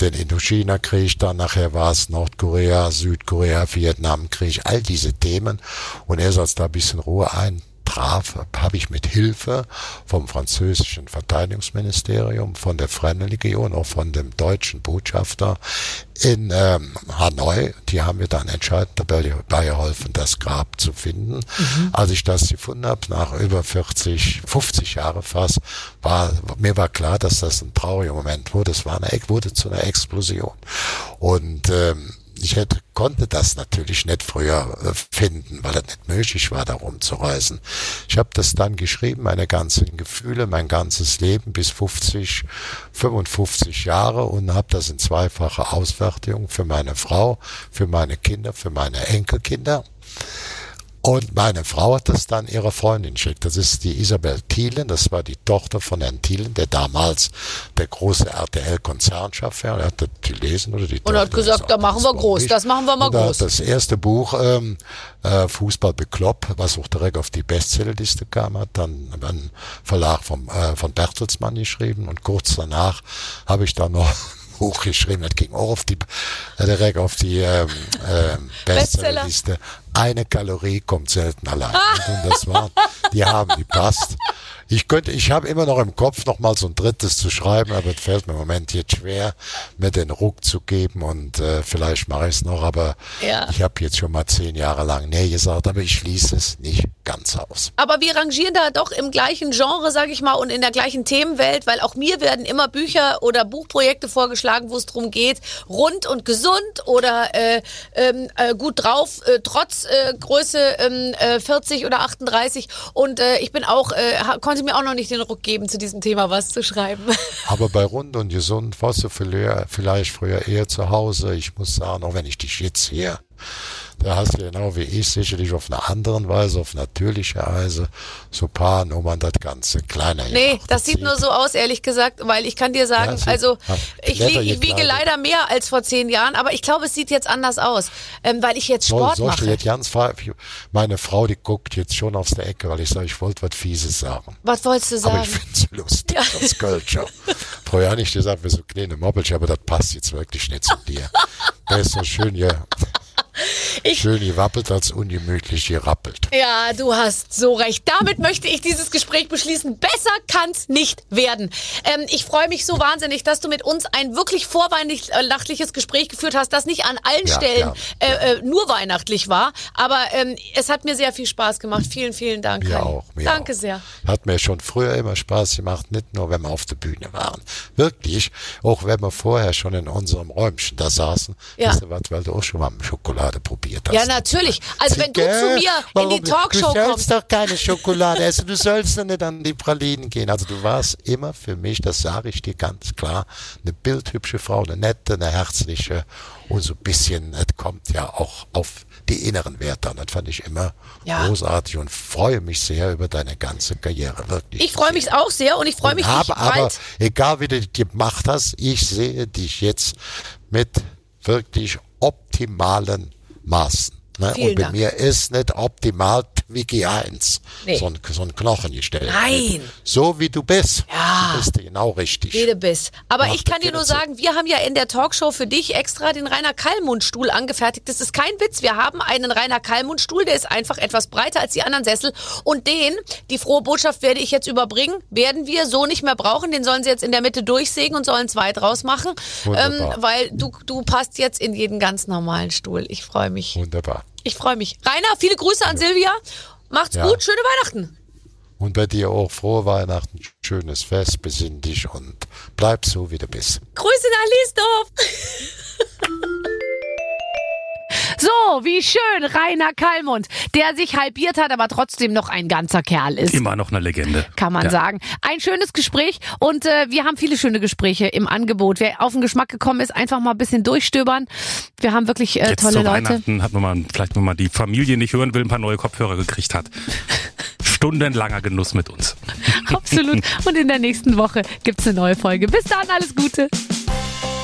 den Indochina-Krieg, dann nachher war es Nordkorea, Südkorea, Vietnamkrieg, all diese Themen. Und erst als da ein bisschen Ruhe ein traf, habe ich mit Hilfe vom französischen Verteidigungsministerium, von der Fremdenlegion, auch von dem deutschen Botschafter in ähm, Hanoi, die haben mir dann entscheidend dabei, geholfen, das Grab zu finden. Als ich das gefunden habe, nach über 40, 50 Jahre fast, war mir war klar, dass das ein trauriger Moment wurde. Es war eine, wurde zu einer Explosion. Und ähm, ich hätte, konnte das natürlich nicht früher äh, finden, weil es nicht möglich war, darum zu reisen. Ich habe das dann geschrieben, meine ganzen Gefühle, mein ganzes Leben bis 50, 55 Jahre und habe das in zweifacher Ausfertigung für meine Frau, für meine Kinder, für meine Enkelkinder. Und meine Frau hat das dann ihrer Freundin geschickt. Das ist die Isabel Thielen, das war die Tochter von Herrn Thielen, der damals der große RTL-Konzernchef war. Er hat das gelesen oder die Und hat Tochter gesagt, ist da machen wir groß, wichtig. das machen wir mal Und groß. Hat das erste Buch ähm, äh, Fußball beklopp, was auch direkt auf die Bestsellerliste kam, hat dann ein Verlag vom, äh, von Bertelsmann geschrieben und kurz danach habe ich dann noch ein Buch geschrieben, das ging auch auf die äh, direkt auf die ähm, Bestseller. Bestsellerliste. Eine Kalorie kommt selten allein. Und das war, die haben die passt. Ich könnte, ich habe immer noch im Kopf noch mal so ein drittes zu schreiben, aber es fällt mir im Moment jetzt schwer, mir den Ruck zu geben und äh, vielleicht mache ich es noch, aber Ja. ich habe jetzt schon mal zehn Jahre lang nee gesagt, aber ich schließe es nicht ganz aus. Aber wir rangieren da doch im gleichen Genre, sage ich mal, und in der gleichen Themenwelt, weil auch mir werden immer Bücher oder Buchprojekte vorgeschlagen, wo es darum geht, rund und gesund oder äh, ähm, äh, gut drauf, äh, trotz äh, Größe ähm, äh, 40 oder 38. Und ich bin auch, äh, konnte mir auch noch nicht den Ruck geben, zu diesem Thema was zu schreiben. Aber bei Rund und Gesund warst du vielleicht früher eher zu Hause. Ich muss sagen, auch wenn ich dich jetzt sehe, da hast du genau wie ich sicherlich auf eine andere Weise, auf natürliche Weise, so ein paar Nummern das Ganze kleiner Nee, gemacht. das sieht nur so aus, ehrlich gesagt, weil ich kann dir sagen, Ja, also ja, ich, lieg, ich wiege leider mehr als vor zehn Jahren, aber ich glaube, es sieht jetzt anders aus, ähm, weil ich jetzt Sport ich dir mache. jetzt ganz meine Frau, die guckt jetzt schon aus der Ecke, weil ich sage, ich wollte was Fieses sagen. Was wolltest du Aber sagen? ich find's lustig, Ja. das Kölscher. Vorher nicht gesagt, wir so kleine Mobbelchen, aber das passt jetzt wirklich nicht zu dir. Der ist so schön hier, schön gewappelt als ungemütlich gerappelt. Ja, du hast so recht. Damit möchte ich dieses Gespräch beschließen. Besser kann's nicht werden. Ähm, ich freue mich so wahnsinnig, dass du mit uns ein wirklich vorweihnachtliches Gespräch geführt hast, das nicht an allen Ja, Stellen ja, äh, äh, nur weihnachtlich war. Aber ähm, es hat mir sehr viel Spaß gemacht. Vielen, vielen Dank. Mir Kai. auch, mir Danke auch. sehr. Hat mir schon früher immer Spaß gemacht, nicht nur, wenn wir auf der Bühne waren. Wirklich, auch wenn wir vorher schon in unserem Räumchen da saßen. Ja. Wisst ihr was, weil du auch schon mal Schokolade probiert hast. Ja, natürlich. Also wenn du zu mir Warum? in die Talkshow Du sollst kommst. doch keine Schokolade essen, du sollst doch nicht an die Pralinen gehen. Also du warst immer für mich, das sage ich dir ganz klar, eine bildhübsche Frau, eine nette, eine herzliche und so ein bisschen, es kommt ja auch auf die inneren Werte an. Das fand ich immer Ja. großartig und freue mich sehr über deine ganze Karriere, wirklich. Ich freue mich auch sehr und ich freue mich, habe aber, bald egal wie du die gemacht hast, ich sehe dich jetzt mit wirklich optimalen Maaßen. Ne? Vielen Und bei Dank. mir ist nicht optimal Vicky 1 Nee. so, ein, so ein Knochen gestellt. Nein. So wie du bist. Ja. Du bist genau richtig. Wie du bist. Aber Mach ich kann dir nur jederzeit. sagen, wir haben ja in der Talkshow für dich extra den Rainer Kallmund-Stuhl angefertigt. Das ist kein Witz. Wir haben einen Rainer Kallmund-Stuhl, der ist einfach etwas breiter als die anderen Sessel. Und den, die frohe Botschaft werde ich jetzt überbringen, werden wir so nicht mehr brauchen. Den sollen sie jetzt in der Mitte durchsägen und sollen zwei draus machen. Ähm, Wunderbar. weil du, du passt jetzt in jeden ganz normalen Stuhl. Ich freue mich. Wunderbar. Ich freue mich. Rainer, viele Grüße an Silvia. Macht's Ja. gut. Schöne Weihnachten. Und bei dir auch frohe Weihnachten, schönes Fest, besinn dich und bleib so, wie du bist. Grüße nach Liesdorf. So, wie schön, Rainer Kallmund, der sich halbiert hat, aber trotzdem noch ein ganzer Kerl ist. Immer noch eine Legende. Kann man Ja. sagen. Ein schönes Gespräch und äh, wir haben viele schöne Gespräche im Angebot. Wer auf den Geschmack gekommen ist, einfach mal ein bisschen durchstöbern. Wir haben wirklich äh, Jetzt tolle zu Leute. Weihnachten hat man mal, vielleicht wenn man die Familie nicht hören will, ein paar neue Kopfhörer gekriegt hat. Stundenlanger Genuss mit uns. Absolut. Und in der nächsten Woche gibt's eine neue Folge. Bis dann, alles Gute.